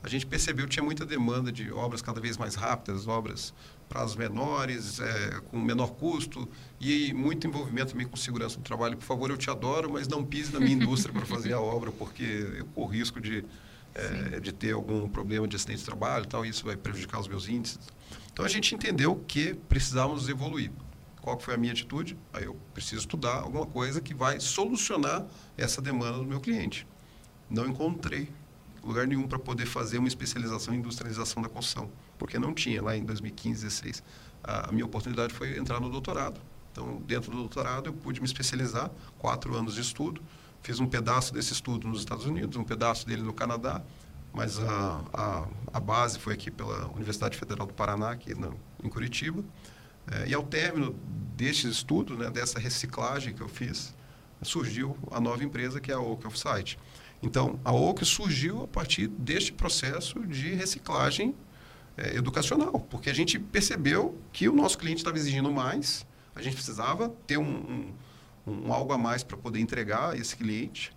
a gente percebeu que tinha muita demanda de obras cada vez mais rápidas, obras prazos menores, é, com menor custo e muito envolvimento também com segurança do trabalho. Por favor, eu te adoro, mas não pise na minha indústria para fazer a obra, porque eu corro risco de, é, de ter algum problema de acidente de trabalho e tal, e isso vai prejudicar os meus índices. Então, a gente entendeu que precisávamos evoluir. Qual foi a minha atitude? Aí eu preciso estudar alguma coisa que vai solucionar essa demanda do meu cliente. Não encontrei lugar nenhum para poder fazer uma especialização em industrialização da construção, porque não tinha lá em 2015, 2016. A minha oportunidade foi entrar no doutorado. Então, dentro do doutorado, eu pude me especializar, quatro anos de estudo. Fiz um pedaço desse estudo nos Estados Unidos, um pedaço dele no Canadá, mas a, a, a base foi aqui pela Universidade Federal do Paraná, aqui no, em Curitiba. É, e ao término destes estudos, né, dessa reciclagem que eu fiz, surgiu a nova empresa que é a Oak Offsite. Então, a Oak surgiu a partir deste processo de reciclagem é, educacional, porque a gente percebeu que o nosso cliente estava exigindo mais, a gente precisava ter um, um, um algo a mais para poder entregar a esse cliente.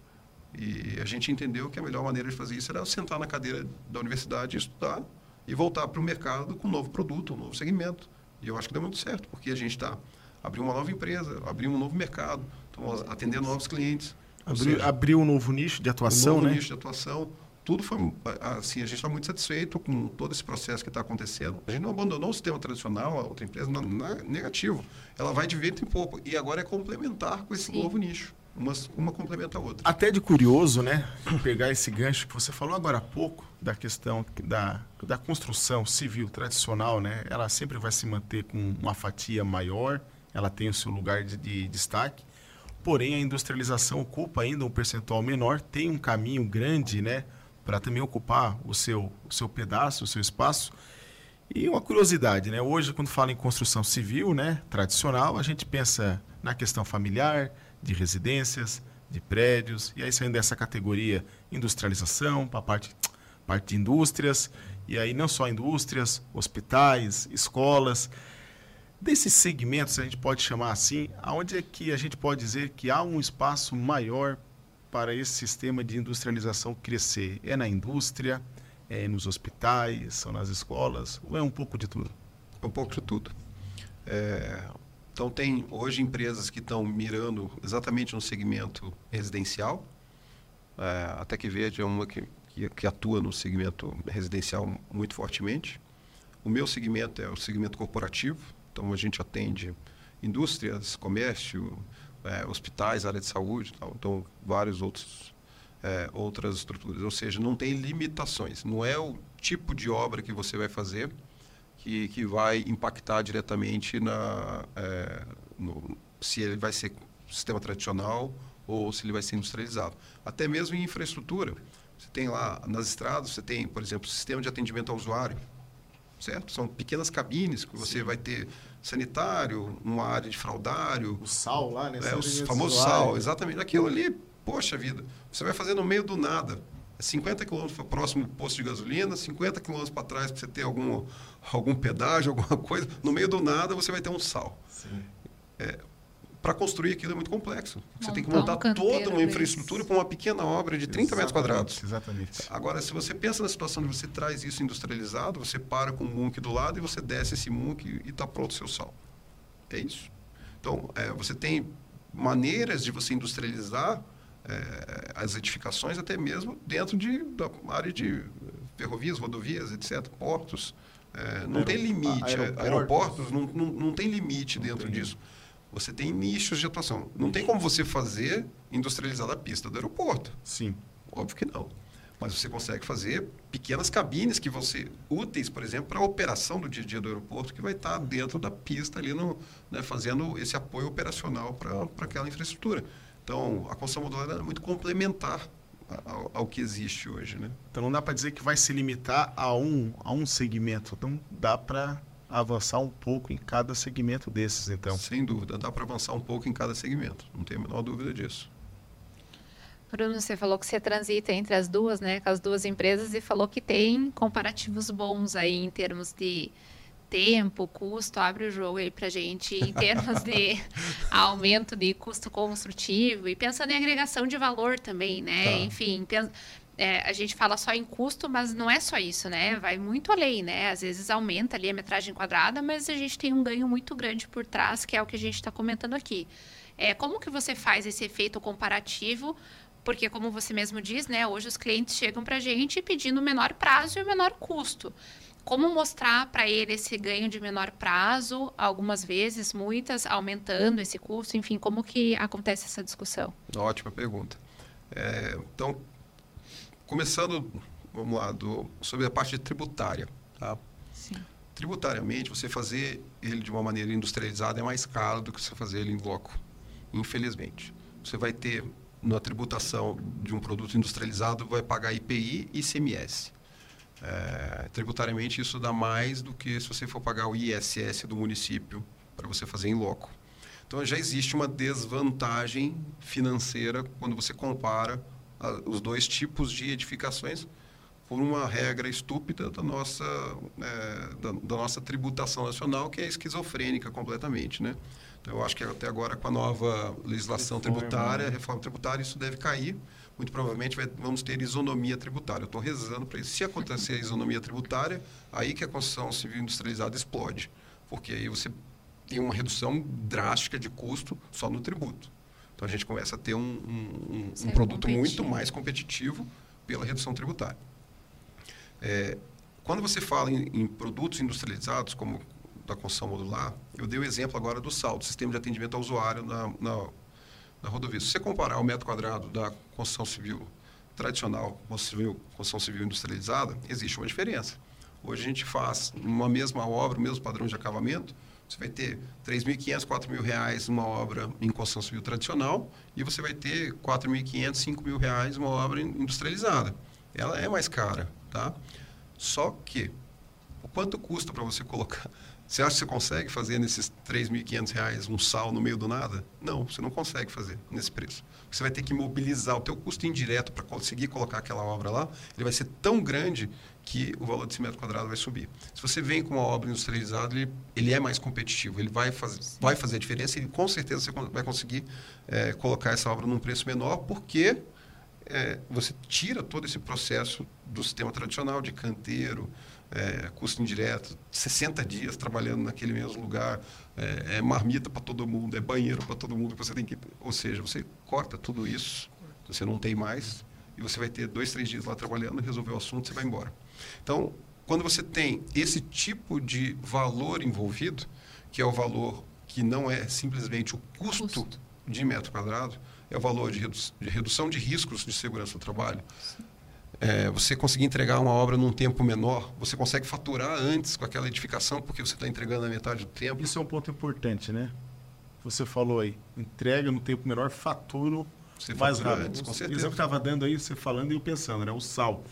E a gente entendeu que a melhor maneira de fazer isso era sentar na cadeira da universidade, estudar e voltar para o mercado com um novo produto, um novo segmento. E eu acho que deu muito certo, porque a gente está abrir uma nova empresa, abrir um novo mercado, atender novos clientes. Abrir, abrir um novo nicho de atuação, um novo né? nicho de atuação. Tudo foi assim, a gente está muito satisfeito com todo esse processo que está acontecendo. A gente não abandonou o sistema tradicional, a outra empresa, não, não é negativo. Ela vai de vento em pouco. E agora é complementar com esse Sim. novo nicho. Uma, uma complementa a outra. Até de curioso, né? Pegar esse gancho que você falou agora há pouco, da questão da, da construção civil tradicional, né? Ela sempre vai se manter com uma fatia maior, ela tem o seu lugar de, de destaque porém a industrialização ocupa ainda um percentual menor, tem um caminho grande, né, para também ocupar o seu, o seu pedaço, o seu espaço. E uma curiosidade, né, hoje quando fala em construção civil, né, tradicional, a gente pensa na questão familiar, de residências, de prédios, e aí saindo dessa categoria industrialização para a parte, parte de indústrias, e aí não só indústrias, hospitais, escolas, Desses segmentos, a gente pode chamar assim, aonde é que a gente pode dizer que há um espaço maior para esse sistema de industrialização crescer? É na indústria, é nos hospitais, são nas escolas, ou é um pouco de tudo? É um pouco de tudo. É, então, tem hoje empresas que estão mirando exatamente no segmento residencial. É, até que Verde é uma que, que, que atua no segmento residencial muito fortemente. O meu segmento é o segmento corporativo, então, a gente atende indústrias, comércio, é, hospitais, área de saúde, tal. então, vários outros é, outras estruturas. Ou seja, não tem limitações. Não é o tipo de obra que você vai fazer que, que vai impactar diretamente na, é, no, se ele vai ser sistema tradicional ou se ele vai ser industrializado. Até mesmo em infraestrutura. Você tem lá nas estradas, você tem, por exemplo, sistema de atendimento ao usuário, certo? São pequenas cabines que você Sim. vai ter sanitário, uma área de fraudário. O sal lá, né? É, o famoso sal, exatamente. Aquilo ali, poxa vida, você vai fazer no meio do nada. 50 é quilômetros para o próximo posto de gasolina, 50 quilômetros para trás para você ter algum, algum pedágio, alguma coisa. No meio do nada você vai ter um sal. É, para construir aquilo é muito complexo. Você tem que montar um toda uma infraestrutura para uma pequena obra de 30 exatamente, metros quadrados. Exatamente. Agora, se você pensa na situação de você traz isso industrializado, você para com o munk do lado e você desce esse munk e está pronto o seu sal. É isso. Então, é, você tem maneiras de você industrializar é, as edificações até mesmo dentro de, da área de ferrovias, rodovias, etc., portos. É, não Aero, tem limite. Aeroportos, aeroportos não, não, não tem limite não dentro tem. disso. Você tem nichos de atuação. Não tem como você fazer industrializar a pista do aeroporto. Sim. Óbvio que não. Mas você consegue fazer pequenas cabines que vão ser úteis, por exemplo, para a operação do dia a dia do aeroporto, que vai estar dentro da pista ali, no, né, fazendo esse apoio operacional para aquela infraestrutura. Então, a construção modular é muito complementar ao, ao, que existe hoje. Né? Então, não dá para dizer que vai se limitar a um, a um segmento. Então, dá para avançar um pouco em cada segmento desses, então. Sem dúvida, dá para avançar um pouco em cada segmento, não tenho a menor dúvida disso. Bruno, você falou que você transita entre as duas, né, com as duas empresas e falou que tem comparativos bons aí em termos de tempo, custo, abre o jogo aí para gente em termos de aumento de custo construtivo e pensando em agregação de valor também, né? Tá. Enfim, pensa, é, a gente fala só em custo, mas não é só isso, né? Vai muito além, né? Às vezes aumenta ali a metragem quadrada, mas a gente tem um ganho muito grande por trás, que é o que a gente está comentando aqui. É, como que você faz esse efeito comparativo? Porque, como você mesmo diz, né? Hoje os clientes chegam para a gente pedindo menor prazo e menor custo. Como mostrar para ele esse ganho de menor prazo, algumas vezes, muitas, aumentando esse custo? Enfim, como que acontece essa discussão? Ótima pergunta. É, então, começando, vamos lá, do, sobre a parte tributária. Tá? Sim. Tributariamente, você fazer ele de uma maneira industrializada é mais caro do que você fazer ele em bloco, infelizmente. Você vai ter, na tributação de um produto industrializado, vai pagar IPI e ICMS. É, tributariamente, isso dá mais do que se você for pagar o ISS do município para você fazer em loco. Então, já existe uma desvantagem financeira quando você compara os dois tipos de edificações por uma regra estúpida da nossa, é, da, da, nossa tributação nacional, que é esquizofrênica completamente. Né? Então, eu acho que até agora, com a nova legislação reforma, tributária, né? reforma tributária, isso deve cair. Muito provavelmente vai, vamos ter isonomia tributária. Eu estou rezando para isso. Se acontecer a isonomia tributária, aí que a construção civil industrializada explode. Porque aí você tem uma redução drástica de custo só no tributo. Então a gente começa a ter um, um, um produto muito mais competitivo pela redução tributária. É, quando você fala em, em, produtos industrializados, como da construção modular, eu dei o exemplo agora do saldo, sistema de atendimento ao usuário na, na, na rodovia. Se você comparar o metro quadrado da construção civil tradicional, construção civil, construção civil industrializada, existe uma diferença. Hoje a gente faz uma mesma obra, o mesmo padrão de acabamento, você vai ter 3.500, 4.000 reais uma obra em construção civil tradicional e você vai ter 4.500, 5.000 reais uma obra industrializada. Ela é mais cara, tá? Só que, o quanto custa para você colocar você acha que você consegue fazer nesses R$ 3.500 um sal no meio do nada? Não, você não consegue fazer nesse preço. Você vai ter que mobilizar o teu custo indireto para conseguir colocar aquela obra lá. Ele vai ser tão grande que o valor desse metro quadrado vai subir. Se você vem com uma obra industrializada, ele, ele é mais competitivo. Ele vai fazer, vai fazer a diferença e com certeza você vai conseguir é, colocar essa obra num preço menor, porque é, você tira todo esse processo do sistema tradicional de canteiro, é, custo indireto, 60 dias trabalhando naquele mesmo lugar, é, é marmita para todo mundo, é banheiro para todo mundo, você tem que, ou seja, você corta tudo isso, você não tem mais e você vai ter dois, três dias lá trabalhando, resolver o assunto, você vai embora. Então, quando você tem esse tipo de valor envolvido, que é o valor que não é simplesmente o custo, custo. de metro quadrado, é o valor de, redu de redução de riscos de segurança do trabalho, é, você conseguir entregar uma obra num tempo menor, você consegue faturar antes com aquela edificação, porque você está entregando na metade do tempo. Isso é um ponto importante, né? Você falou aí, entrega no tempo menor, faturo você mais rápido. Antes, com certeza. Exemplo que estava dando aí, você falando e eu pensando, né? O sal.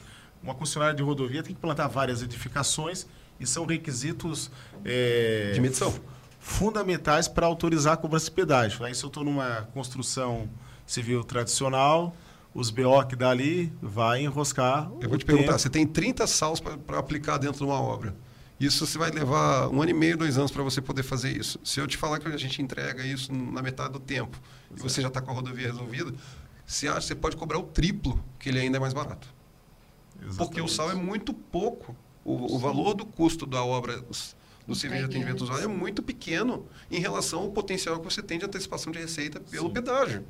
Uma concessionária de rodovia tem que plantar várias edificações e são requisitos é, de medição fundamentais para autorizar a cobrança de pedágio. Aí se eu estou numa construção civil tradicional, os BO que dá ali vai enroscar. Eu vou te tempo. perguntar, você tem 30 salos para aplicar dentro de uma obra. Isso você vai levar um ano e meio, dois anos para você poder fazer isso. Se eu te falar que a gente entrega isso na metade do tempo Exato. e você já está com a rodovia resolvida, você acha que você pode cobrar o triplo, que ele ainda é mais barato. Exatamente. Porque o sal é muito pouco. O, o valor do custo da obra do serviço de atendimento usuário é muito pequeno em relação ao potencial que você tem de antecipação de receita pelo Sim. pedágio.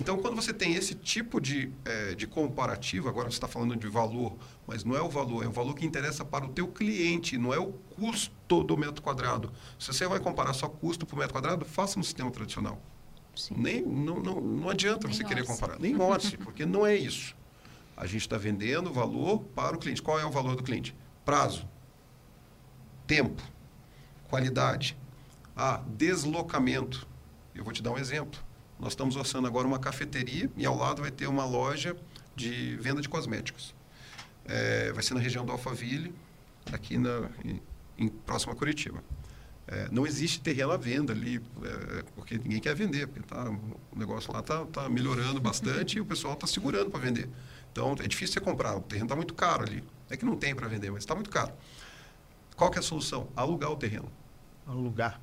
Então, quando você tem esse tipo de, é, de comparativo, agora você está falando de valor, mas não é o valor, é o valor que interessa para o teu cliente, não é o custo do metro quadrado. Se você vai comparar só custo por metro quadrado, faça no sistema tradicional. Sim. Nem, não, não, não adianta Nem você querer comparar. Nem mostre, porque não é isso. A gente está vendendo valor para o cliente. Qual é o valor do cliente? Prazo, tempo, qualidade, ah, deslocamento. Eu vou te dar um exemplo. Nós estamos orçando agora uma cafeteria e ao lado vai ter uma loja de venda de cosméticos. É, vai ser na região do Alphaville, aqui na, em, em próximo a Curitiba. É, não existe terreno à venda ali, é, porque ninguém quer vender, porque tá, o negócio lá está tá melhorando bastante e o pessoal está segurando para vender. Então, é difícil você comprar, o terreno está muito caro ali. É que não tem para vender, mas está muito caro. Qual que é a solução? Alugar o terreno. Alugar.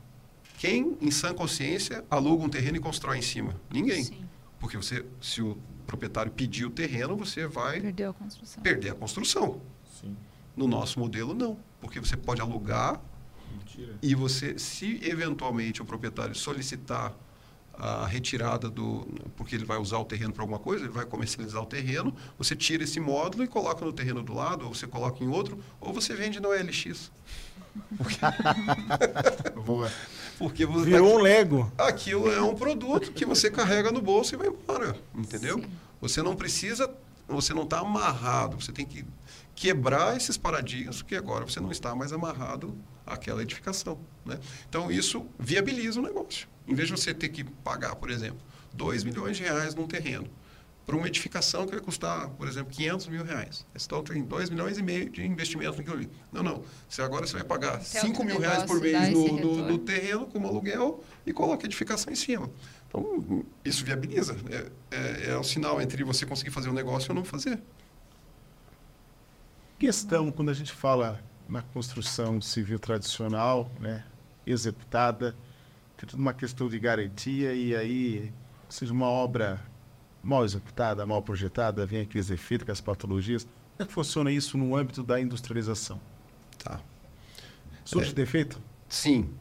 Quem, em sã consciência, aluga um terreno e constrói em cima? Ninguém. Sim. Porque você, se o proprietário pedir o terreno, você vai perder a construção. Perder a construção. Sim. No nosso modelo, não. Porque você pode alugar Mentira. e você, se eventualmente o proprietário solicitar a retirada do. porque ele vai usar o terreno para alguma coisa, ele vai comercializar o terreno, você tira esse módulo e coloca no terreno do lado, ou você coloca em outro, ou você vende no LX. Porque... Boa. Porque você Virou tá... um Lego. Aquilo é um produto que você carrega no bolso e vai embora. Entendeu? Sim. Você não precisa, você não está amarrado. Você tem que quebrar esses paradigmas, porque agora você não está mais amarrado àquela edificação. Né? Então, isso viabiliza o negócio. Em vez de você ter que pagar, por exemplo, 2 milhões de reais num terreno, para uma edificação que vai custar, por exemplo, 500 mil reais. Então, tem 2 milhões e meio de investimento naquilo ali. Não, não. Você agora você vai pagar Tem 5 mil reais por mês no, no, no, terreno como aluguel e coloca a edificação em cima. Então, isso viabiliza. É, é, é o sinal entre você conseguir fazer um negócio ou não fazer. Questão, quando a gente fala na construção civil tradicional, né, executada, tem toda uma questão de garantia e aí, seja uma obra mal executada, mal projetada, vem aqueles efeitos com as patologias. Como é que funciona isso no âmbito da industrialização? Tá. Surge é, defeito? Sim.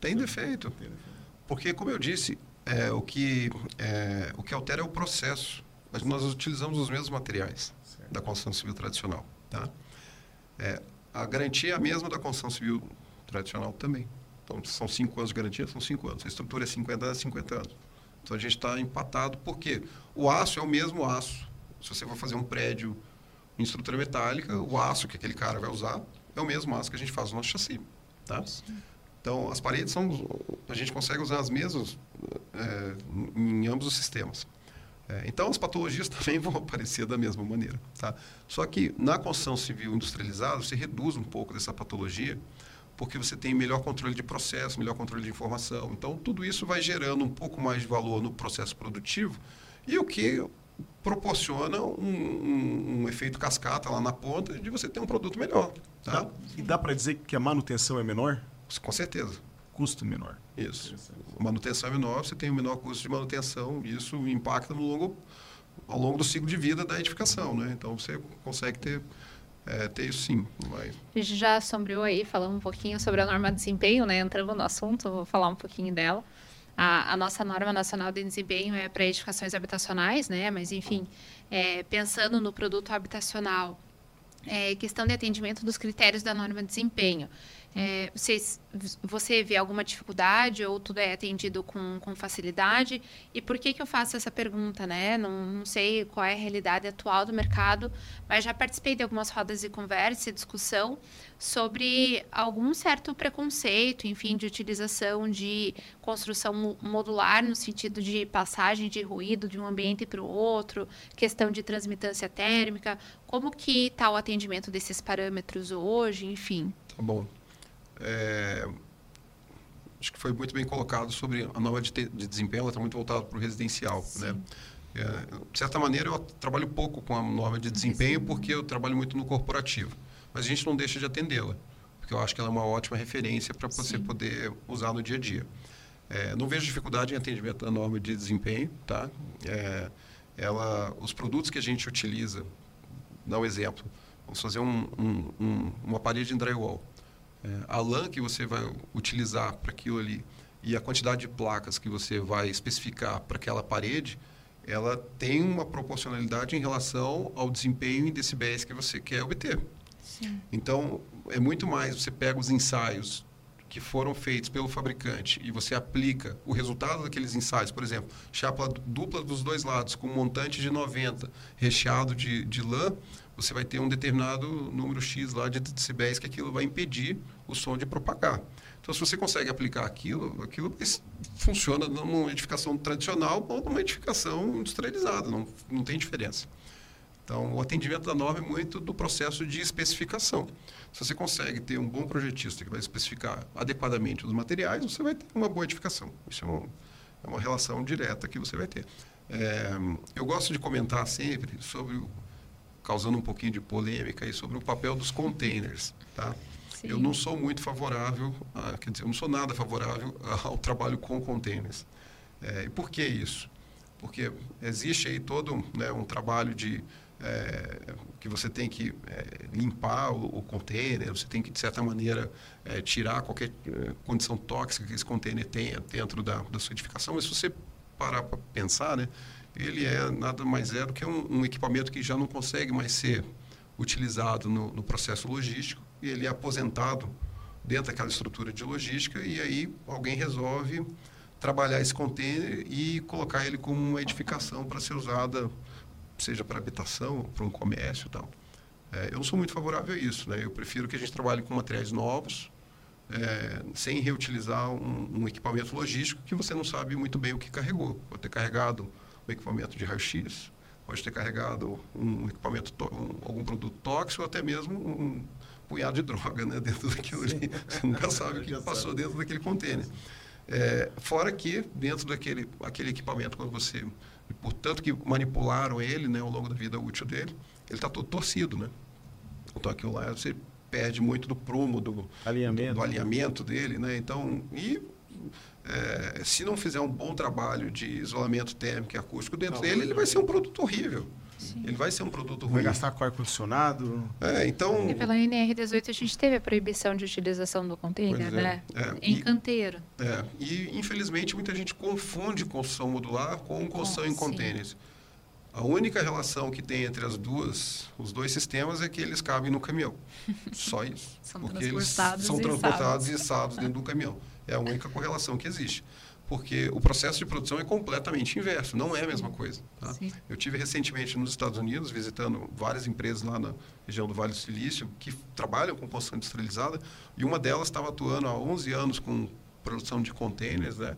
Tem defeito. Porque, como eu disse, é, o, que, é, o que altera é o processo. Mas nós utilizamos os mesmos materiais certo. da construção civil tradicional. Tá? É, a garantia é a mesma da construção civil tradicional também. Então, são cinco anos de garantia, são cinco anos. A estrutura é 50 anos, 50 anos. Então, a gente está empatado, porque o aço é o mesmo aço. Se você for fazer um prédio em estrutura metálica, o aço que aquele cara vai usar é o mesmo aço que a gente faz no nosso chassi. Tá? Então, as paredes são. A gente consegue usar as mesmas é, em ambos os sistemas. É, então, as patologias também vão aparecer da mesma maneira. Tá? Só que na construção civil industrializada, você reduz um pouco dessa patologia, porque você tem melhor controle de processo, melhor controle de informação. Então, tudo isso vai gerando um pouco mais de valor no processo produtivo, e o que proporciona um, um, um, efeito cascata lá na ponta de você ter um produto melhor. Tá? Dá, e dá para dizer que a manutenção é menor? Com certeza. Custo menor. Isso. A manutenção é menor, você tem um menor custo de manutenção, e isso impacta no longo, ao longo do ciclo de vida da edificação. Né? Então, você consegue ter é, isso sim. Vai. A gente já sombreou aí, falando um pouquinho sobre a norma de desempenho, né? Entrando no assunto, vou falar um pouquinho dela. A, a, nossa norma nacional de desempenho é para edificações habitacionais, né? Mas, enfim, é, pensando no produto habitacional, é, questão de atendimento dos critérios da norma de desempenho. É, vocês, você vê alguma dificuldade ou tudo é atendido com, com facilidade? E por que, que eu faço essa pergunta, né? Não, não sei qual é a realidade atual do mercado, mas já participei de algumas rodas de conversa e discussão sobre algum certo preconceito, enfim, de utilização de construção modular no sentido de passagem de ruído de um ambiente para o outro, questão de transmitância térmica, como que está o atendimento desses parâmetros hoje, enfim. Bom é, acho que foi muito bem colocado sobre a nova de, de desempenho, ela está muito voltada para o residencial. Né? É, de certa maneira, eu trabalho pouco com a norma de desempenho porque eu trabalho muito no corporativo. Mas a gente não deixa de atendê-la, porque eu acho que ela é uma ótima referência para você Sim. poder usar no dia a dia. É, não vejo dificuldade em atendimento da norma de desempenho. Tá? É, ela, os produtos que a gente utiliza, dá um exemplo, vamos fazer um, um, um, uma parede em drywall a lã que você vai utilizar para aquilo ali e a quantidade de placas que você vai especificar para aquela parede, ela tem uma proporcionalidade em relação ao desempenho em decibéis que você quer obter. Sim. Então, é muito mais, você pega os ensaios que foram feitos pelo fabricante e você aplica o resultado daqueles ensaios, por exemplo, chapa dupla dos dois lados com um montante de 90 recheado de, de lã, você vai ter um determinado número X lá de decibéis que aquilo vai impedir o som de propagar. Então, se você consegue aplicar aquilo, aquilo funciona numa edificação tradicional ou numa edificação industrializada, não, não tem diferença. Então, o atendimento da norma é muito do processo de especificação. Se você consegue ter um bom projetista que vai especificar adequadamente os materiais, você vai ter uma boa edificação. Isso é, um, é uma relação direta que você vai ter. É, eu gosto de comentar sempre sobre causando um pouquinho de polêmica aí sobre o papel dos containers, tá? Sim. Eu não sou muito favorável, a, quer dizer, eu não sou nada favorável ao trabalho com containers. É, e por que isso? Porque existe aí todo né, um trabalho de é, que você tem que é, limpar o, o, container, você tem que, de certa maneira, é, tirar qualquer é, condição tóxica que esse container tenha dentro da, da sua edificação. Mas se você parar para pensar, né, ele é nada mais é do que um, um equipamento que já não consegue mais ser utilizado no, no, processo logístico e ele é aposentado dentro daquela estrutura de logística e aí alguém resolve trabalhar esse container e colocar ele como uma edificação para ser usada, seja para habitação, para um comércio e tal. É, eu não sou muito favorável a isso, né? Eu prefiro que a gente trabalhe com materiais novos, é, sem reutilizar um, um, equipamento logístico que você não sabe muito bem o que carregou. Pode ter carregado um equipamento de raio-x, pode ter carregado um equipamento, um, algum produto tóxico ou até mesmo um punhado de droga né, dentro daquilo Sim. ali. Você nunca sabe o que passou dentro daquele container. É, fora que, dentro daquele aquele equipamento, quando você. Portanto, que manipularam ele né, ao longo da vida útil dele, ele está todo torcido. Né? Então, aquilo lá você perde muito do prumo, do alinhamento, do, do alinhamento dele. Né? Então, e é, se não fizer um bom trabalho de isolamento térmico e acústico dentro não, dele, ele vai ser um produto horrível. Sim. Ele vai ser um produto ruim. Vai gastar com ar-condicionado. É, então... E pela NR18 a gente teve a proibição de utilização do container, é. né? É. Em e, canteiro. É. E, infelizmente, muita gente confunde construção modular com construção em containers. A única relação que tem entre as duas, os dois sistemas é que eles cabem no caminhão. Só isso. são porque eles são transportados e içados dentro do caminhão. É a única correlação que existe porque o processo de produção é completamente inverso, não é a mesma coisa. Tá? Eu tive recentemente nos Estados Unidos visitando várias empresas lá na região do Vale do Silício que trabalham com construção industrializada e uma delas estava atuando há 11 anos com produção de containers, né?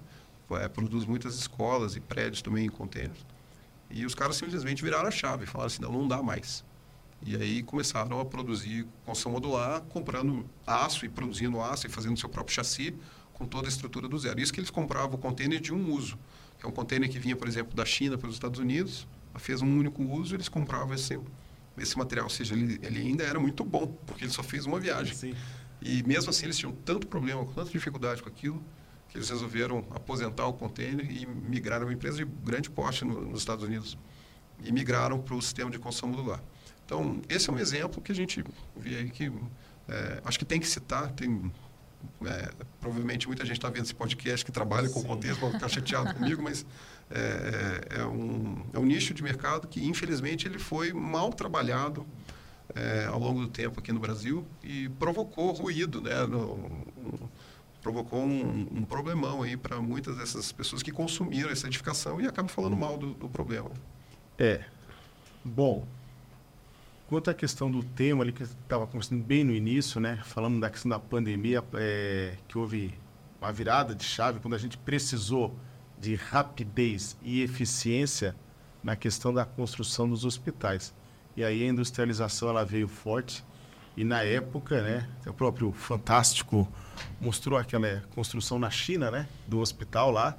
É, produz muitas escolas e prédios também em containers. E os caras simplesmente viraram a chave, falaram assim, não, não dá mais. E aí começaram a produzir construção modular, comprando aço e produzindo aço e fazendo seu próprio chassi com toda a estrutura do zero. Isso que eles compravam o container de um uso, que é um container que vinha, por exemplo, da China para os Estados Unidos, fez um único uso, eles compravam esse, esse material. Ou seja, ele, ele ainda era muito bom, porque ele só fez uma viagem. Sim. E mesmo assim eles tinham tanto problema, tanta dificuldade com aquilo, que eles resolveram aposentar o container e migraram uma empresa de grande porte no, nos Estados Unidos. E migraram para o sistema de construção modular. Então, esse é um exemplo que a gente vê aí que é, acho que tem que citar, tem é, provavelmente muita gente está vendo esse podcast que trabalha com Sim. contexto, vai ficar chateado comigo, mas é, é, é, um, é um nicho de mercado que, infelizmente, ele foi mal trabalhado é, ao longo do tempo aqui no Brasil e provocou ruído, né? No, no, provocou um, um, problemão aí para muitas dessas pessoas que consumiram essa edificação e acabam falando mal do, do problema. É. Bom, Quanto à questão do tema ali que estava conversando bem no início, né, falando da questão da pandemia, é, que houve uma virada de chave quando a gente precisou de rapidez e eficiência na questão da construção dos hospitais. E aí a industrialização ela veio forte e na época, né, o próprio Fantástico mostrou aquela construção na China, né, do hospital lá.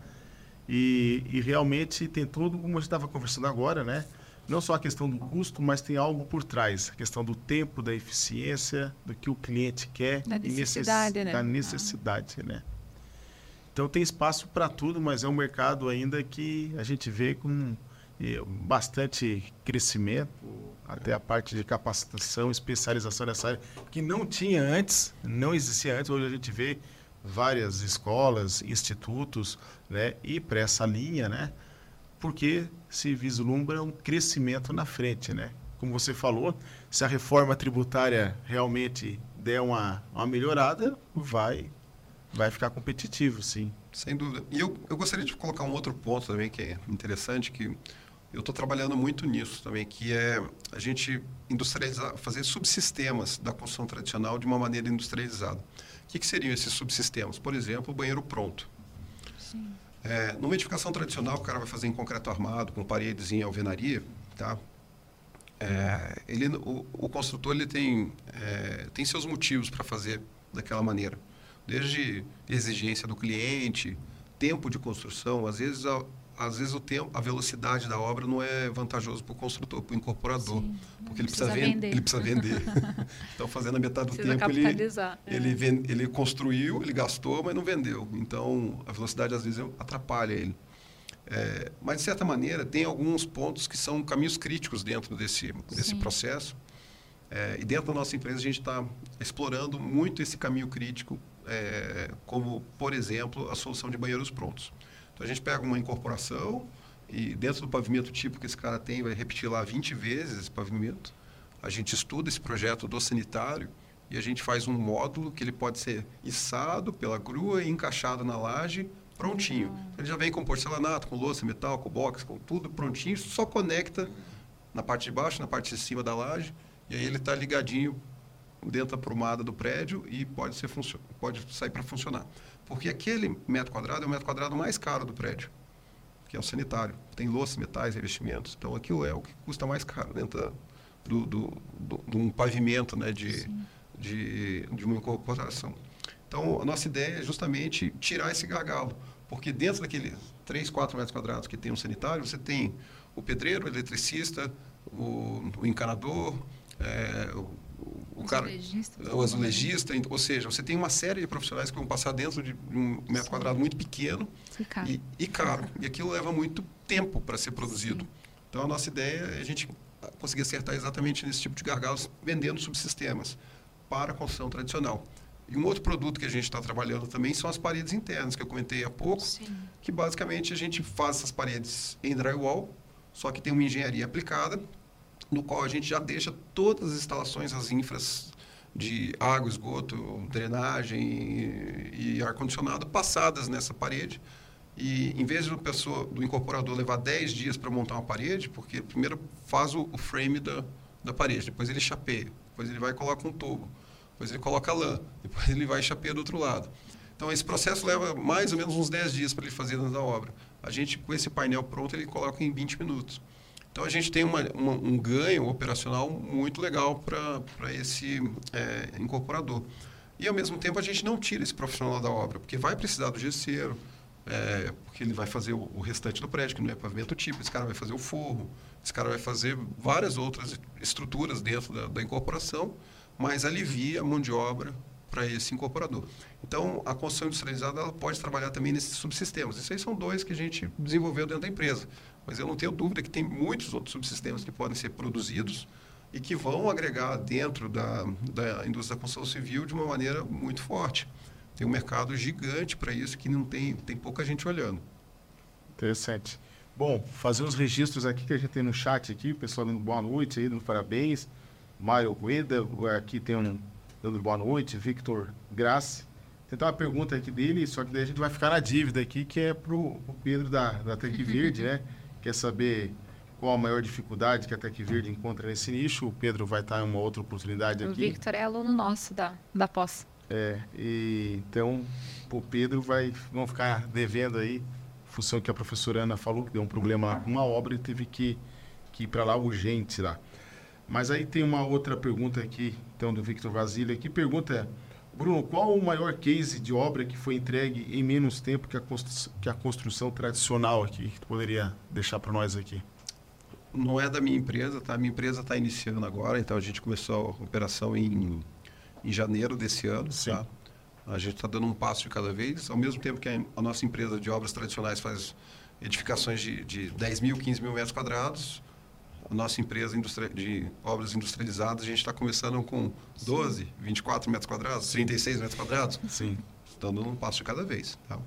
E, e realmente tem tudo, como a gente estava conversando agora, né, não só a questão do custo, mas tem algo por trás, a questão do tempo, da eficiência, do que o cliente quer da necessidade, necess... né? da necessidade, ah. né? Então tem espaço para tudo, mas é um mercado ainda que a gente vê com bastante crescimento, até a parte de capacitação, especialização nessa área, que não tinha antes, não existia antes. Hoje a gente vê várias escolas, institutos, né, ir para essa linha, né? Porque se vislumbra um crescimento na frente, né? Como você falou, se a reforma tributária realmente der uma, uma melhorada, vai vai ficar competitivo, sim. Sem dúvida. E eu, eu gostaria de colocar um outro ponto também que é interessante, que eu estou trabalhando muito nisso também, que é a gente industrializar, fazer subsistemas da construção tradicional de uma maneira industrializada. O que, que seriam esses subsistemas? Por exemplo, o banheiro pronto. Sim. É, numa edificação tradicional, o cara vai fazer em concreto armado, com paredes em alvenaria, tá? É, ele, o, o, construtor ele tem, é, tem seus motivos para fazer daquela maneira. Desde exigência do cliente, tempo de construção, às vezes às vezes o tempo, a velocidade da obra não é vantajoso para o construtor, para o incorporador, Sim, porque ele precisa, precisa vender. Ele precisa vender. então, fazendo a metade do precisa tempo, ele, é. ele, vend, ele construiu, ele gastou, mas não vendeu. Então, a velocidade às vezes atrapalha ele. É, mas, de certa maneira, tem alguns pontos que são caminhos críticos dentro desse, desse processo. É, e dentro da nossa empresa, a gente está explorando muito esse caminho crítico, é, como, por exemplo, a solução de banheiros prontos. Então a gente pega uma incorporação e dentro do pavimento tipo que esse cara tem, vai repetir lá 20 vezes esse pavimento. A gente estuda esse projeto do sanitário e a gente faz um módulo que ele pode ser içado pela grua e encaixado na laje prontinho. Ele já vem com porcelanato, com louça, metal, com box, com tudo prontinho, só conecta na parte de baixo, na parte de cima da laje, e aí ele está ligadinho dentro da prumada do prédio e pode, ser pode sair para funcionar. Porque aquele metro quadrado é o metro quadrado mais caro do prédio, que é o sanitário. Tem louças, metais, revestimentos. Então, aquilo é o que custa mais caro dentro do, do, do, de um pavimento né, de, de, de uma incorporação. Então, a nossa ideia é justamente tirar esse gargalo. Porque dentro daqueles 3, 4 metros quadrados que tem um sanitário, você tem o pedreiro, o eletricista, o, o encanador, é, o o cara, o azulejista, ou seja, você tem uma série de profissionais que vão passar dentro de um metro Sim. quadrado muito pequeno e caro. E, e caro. E aquilo leva muito tempo para ser produzido. Sim. Então, a nossa ideia é a gente conseguir acertar exatamente nesse tipo de gargalos, vendendo subsistemas para a construção tradicional. E um outro produto que a gente está trabalhando também são as paredes internas, que eu comentei há pouco, Sim. que basicamente a gente faz essas paredes em drywall, só que tem uma engenharia aplicada, no qual a gente já deixa todas as instalações, as infras de água, esgoto, drenagem e, e ar-condicionado passadas nessa parede. E em vez do, pessoa, do incorporador levar 10 dias para montar uma parede, porque primeiro faz o, o frame da, da parede, depois ele chapeia, depois ele vai e coloca um tubo, depois ele coloca lã, depois ele vai e chapeia do outro lado. Então esse processo leva mais ou menos uns 10 dias para ele fazer dentro da obra. A gente, com esse painel pronto, ele coloca em 20 minutos. Então a gente tem uma, uma, um ganho operacional muito legal para esse é, incorporador. E ao mesmo tempo a gente não tira esse profissional da obra, porque vai precisar do gesseiro, é, porque ele vai fazer o, o, restante do prédio, que não é pavimento tipo, esse cara vai fazer o forro, esse cara vai fazer várias outras estruturas dentro da, da incorporação, mas alivia a mão de obra para esse incorporador. Então, a construção industrializada ela pode trabalhar também nesses subsistemas. Esses aí são dois que a gente desenvolveu dentro da empresa. Mas eu não tenho dúvida que tem muitos outros subsistemas que podem ser produzidos e que vão agregar dentro da, da indústria da construção civil de uma maneira muito forte. Tem um mercado gigante para isso que não tem, tem pouca gente olhando. Interessante. Bom, fazer os registros aqui que a gente tem no chat aqui, o pessoal dando boa noite aí, dando parabéns. Mário Rueda, aqui tem um dando boa noite, Victor Grace. Tem uma pergunta aqui dele, só que daí a gente vai ficar na dívida aqui, que é para o Pedro da, da Tec Verde, né? Quer saber qual a maior dificuldade que a Tec Verde encontra nesse nicho? O Pedro vai estar em uma outra oportunidade aqui. O Victor é aluno nosso da, da pós. É, e então o Pedro vai vão ficar devendo aí, função que a professora Ana falou que deu um problema com uma obra e teve que, que ir para lá urgente lá. Mas aí tem uma outra pergunta aqui, então, do Victor Vasília, que pergunta, Bruno, qual o maior case de obra que foi entregue em menos tempo que a construção, que a construção tradicional aqui? Que tu poderia deixar para nós aqui? Não é da minha empresa, tá? A minha empresa está iniciando agora, então a gente começou a operação em, em janeiro desse ano, Sim. tá? A gente está dando um passo de cada vez, ao mesmo tempo que a nossa empresa de obras tradicionais faz edificações de, de 10 mil, 15 mil metros quadrados, a nossa empresa de obras industrializadas, a gente está começando com 12, 24 metros quadrados, 36 metros quadrados. Sim. Dando um passo de cada vez. Tá?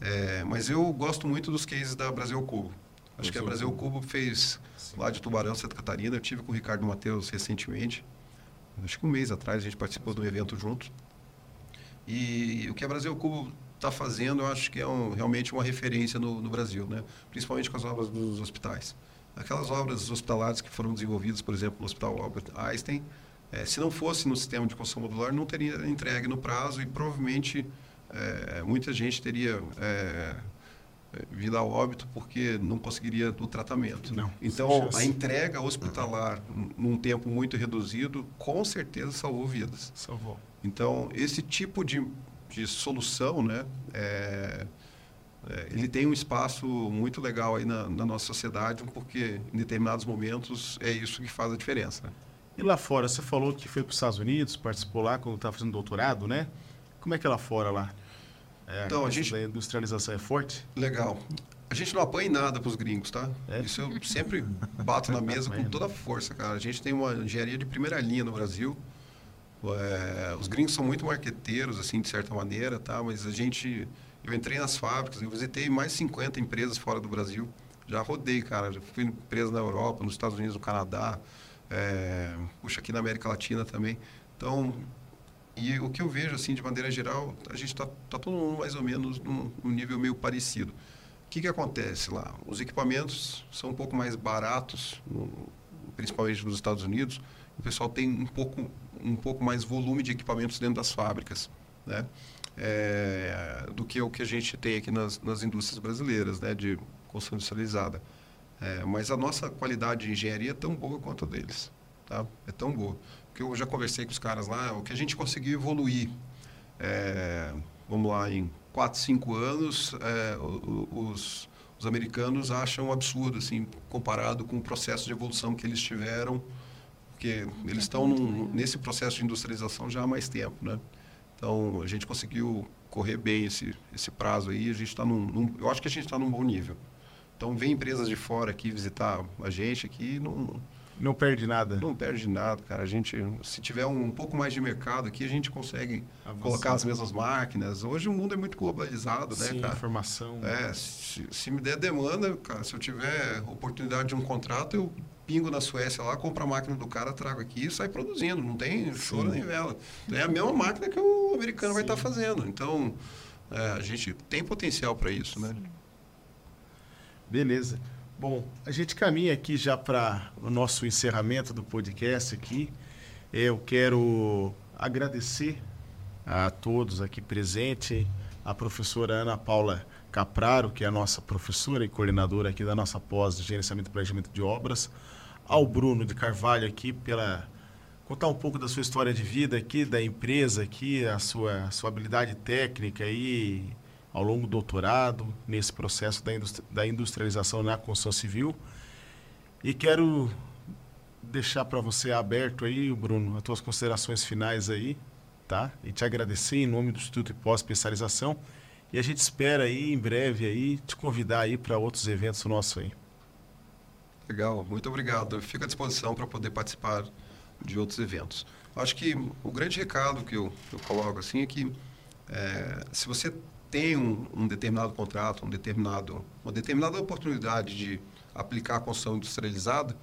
É, mas eu gosto muito dos cases da Brasil Cubo. Acho que a Brasil Cubo fez Sim. lá de Tubarão, Santa Catarina. Eu tive com o Ricardo Matheus recentemente. Acho que um mês atrás a gente participou de um evento junto. E o que a Brasil Cubo está fazendo, eu acho que é um, realmente uma referência no, no Brasil, né? principalmente com as obras dos hospitais. Aquelas obras hospitalares que foram desenvolvidas, por exemplo, no Hospital Albert Einstein, é, se não fosse no sistema de construção modular, não teria entregue no prazo e provavelmente é, muita gente teria é, vindo ao óbito porque não conseguiria o tratamento. Não, então, a entrega hospitalar num tempo muito reduzido, com certeza salvou vidas. Salvou. Então, esse tipo de, de solução, né, é, é, ele tem um espaço muito legal aí na, na, nossa sociedade, porque em determinados momentos é isso que faz a diferença. E lá fora, você falou que foi para os Estados Unidos, participou lá quando estava fazendo doutorado, né? Como é que é lá fora lá? É, então, a gente... A industrialização é forte? Legal. A gente não apanha em nada para os gringos, tá? É? Isso eu sempre bato na mesa com toda a força, cara. A gente tem uma engenharia de primeira linha no Brasil. É, os gringos são muito marqueteiros, assim, de certa maneira, tá? Mas a gente eu entrei nas fábricas, eu visitei mais de 50 empresas fora do Brasil. Já rodei, cara. Já fui empresa na Europa, nos Estados Unidos, no Canadá. É, puxa, aqui na América Latina também. Então, e o que eu vejo, assim, de maneira geral, a gente está tá todo mundo mais ou menos num, num nível meio parecido. O que, que acontece lá? Os equipamentos são um pouco mais baratos, principalmente nos Estados Unidos. O pessoal tem um pouco, um pouco mais volume de equipamentos dentro das fábricas, né? É, do que o que a gente tem aqui nas, nas indústrias brasileiras, né, de construção industrializada. É, mas a nossa qualidade de engenharia é tão boa quanto a deles. Tá? É tão boa. Porque eu já conversei com os caras lá, o que a gente conseguiu evoluir, é, vamos lá, em 4, 5 anos, é, os, os americanos acham um absurdo, assim, comparado com o processo de evolução que eles tiveram, porque eles estão num, nesse processo de industrialização já há mais tempo, né? Então, a gente conseguiu correr bem esse, esse prazo aí. A gente está num, num, Eu acho que a gente está num bom nível. Então, vem empresas de fora aqui visitar a gente aqui, não, Não perde nada. Não perde nada, cara. A gente, se tiver um pouco mais de mercado aqui, a gente consegue Avançar. colocar as mesmas máquinas. Hoje o mundo é muito globalizado, né, Sim, cara? informação. É, se, se, me der demanda, cara, se eu tiver oportunidade de um contrato, eu pingo na Suécia lá, compro a máquina do cara, trago aqui e sai produzindo. Não tem choro nem vela. É a mesma máquina que o americano Sim. vai estar tá fazendo. Então, é, a gente tem potencial para isso, né? Beleza. Bom, a gente caminha aqui já para o nosso encerramento do podcast aqui. Eu quero agradecer a todos aqui presentes, a professora Ana Paula Capraro, que é a nossa professora e coordenadora aqui da nossa pós de gerenciamento e planejamento de obras, ao Bruno de Carvalho aqui pela contar um pouco da sua história de vida aqui, da empresa aqui, a sua, sua habilidade técnica e ao longo do doutorado, nesse processo da, industri da industrialização na construção civil. E quero deixar para você aberto aí, Bruno, as tuas considerações finais aí, tá? E te agradecer em nome do Instituto de Pós-Especialização. E a gente espera aí, em breve, aí, te convidar aí para outros eventos nossos aí. Legal, muito obrigado. Eu fico à disposição para poder participar de outros eventos. Acho que o grande recado que eu, eu coloco assim é que é, se você tem um, um, determinado contrato, um determinado, uma determinada oportunidade de aplicar a construção industrializada,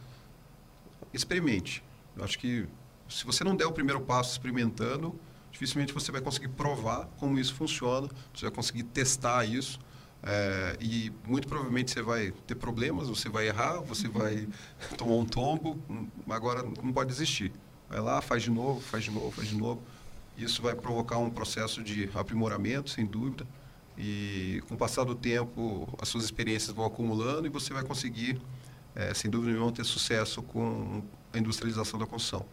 experimente. Eu acho que se você não der o primeiro passo experimentando, dificilmente você vai conseguir provar como isso funciona, você vai conseguir testar isso. É, e muito provavelmente você vai ter problemas, você vai errar, você vai tomar um tombo, agora não pode desistir. Vai lá, faz de novo, faz de novo, faz de novo. Isso vai provocar um processo de aprimoramento, sem dúvida. E com o passar do tempo, as suas experiências vão acumulando e você vai conseguir, é, sem dúvida nenhuma, ter sucesso com a industrialização da construção.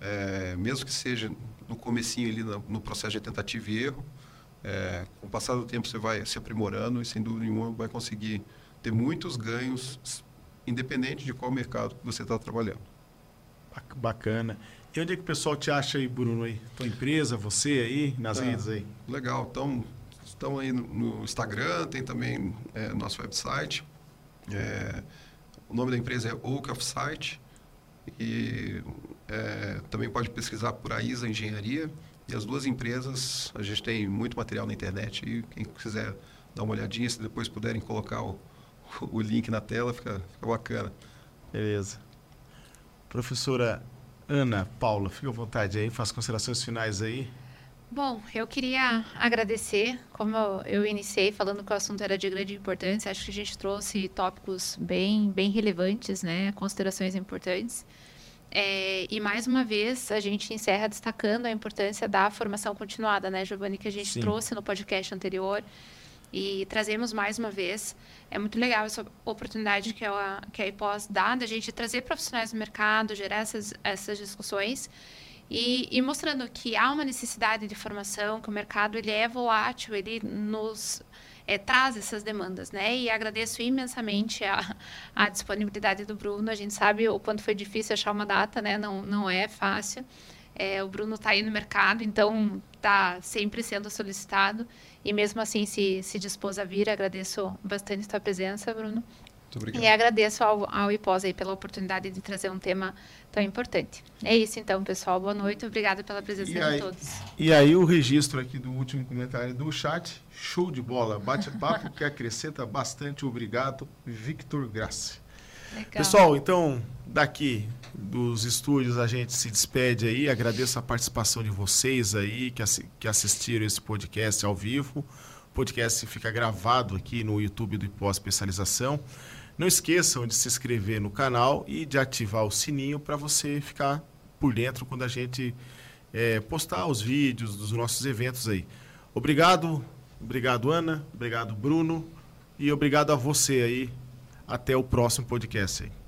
É, mesmo que seja no comecinho ali no, no processo de tentativa e erro, é, com o passar do tempo você vai se aprimorando e sem dúvida nenhuma vai conseguir ter muitos ganhos, independente de qual mercado você está trabalhando. Bacana. E onde é que o pessoal te acha aí, Bruno? Aí? Tua empresa, você aí, nas tá. redes aí? Legal. Então, estão aí no Instagram, tem também é, nosso website. É, o nome da empresa é Oak of Site. E é, também pode pesquisar por AISA Engenharia. E as duas empresas, a gente tem muito material na internet. E quem quiser dar uma olhadinha, se depois puderem colocar o, o link na tela, fica, fica bacana. Beleza. Professora Ana Paula, fica à vontade aí, faça considerações finais aí. Bom, eu queria agradecer, como eu iniciei falando que o assunto era de grande importância, acho que a gente trouxe tópicos bem, bem relevantes, né, considerações importantes. É, e mais uma vez a gente encerra destacando a importância da formação continuada, né, Giovanni, que a gente Sim. trouxe no podcast anterior e trazemos mais uma vez. É muito legal essa oportunidade que a, que a IPOS dá da gente trazer profissionais do mercado, gerar essas, essas discussões e, e, mostrando que há uma necessidade de formação, que o mercado ele é volátil, ele nos é, traz essas demandas, né? E agradeço imensamente a, a disponibilidade do Bruno. A gente sabe o quanto foi difícil achar uma data, né? Não, não é fácil. É, o Bruno está aí no mercado, então está sempre sendo solicitado e mesmo assim se, se dispôs a vir. Agradeço bastante a tua presença, Bruno. Muito obrigado. E agradeço ao, ao IPOS aí pela oportunidade de trazer um tema tão importante. É isso então, pessoal. Boa noite. Obrigada pela presença e de aí, todos. E aí o registro aqui do último comentário do chat. Show de bola. Bate-papo que acrescenta bastante. Obrigado, Victor Graça. Legal. Pessoal, então, daqui dos estúdios a gente se despede aí. Agradeço a participação de vocês aí que, assi que assistiram esse podcast ao vivo. O podcast fica gravado aqui no YouTube do Hipó Especialização. Não esqueçam de se inscrever no canal e de ativar o sininho para você ficar por dentro quando a gente é, postar os vídeos dos nossos eventos aí. Obrigado, obrigado Ana, obrigado Bruno e obrigado a você aí. Até o próximo podcast aí.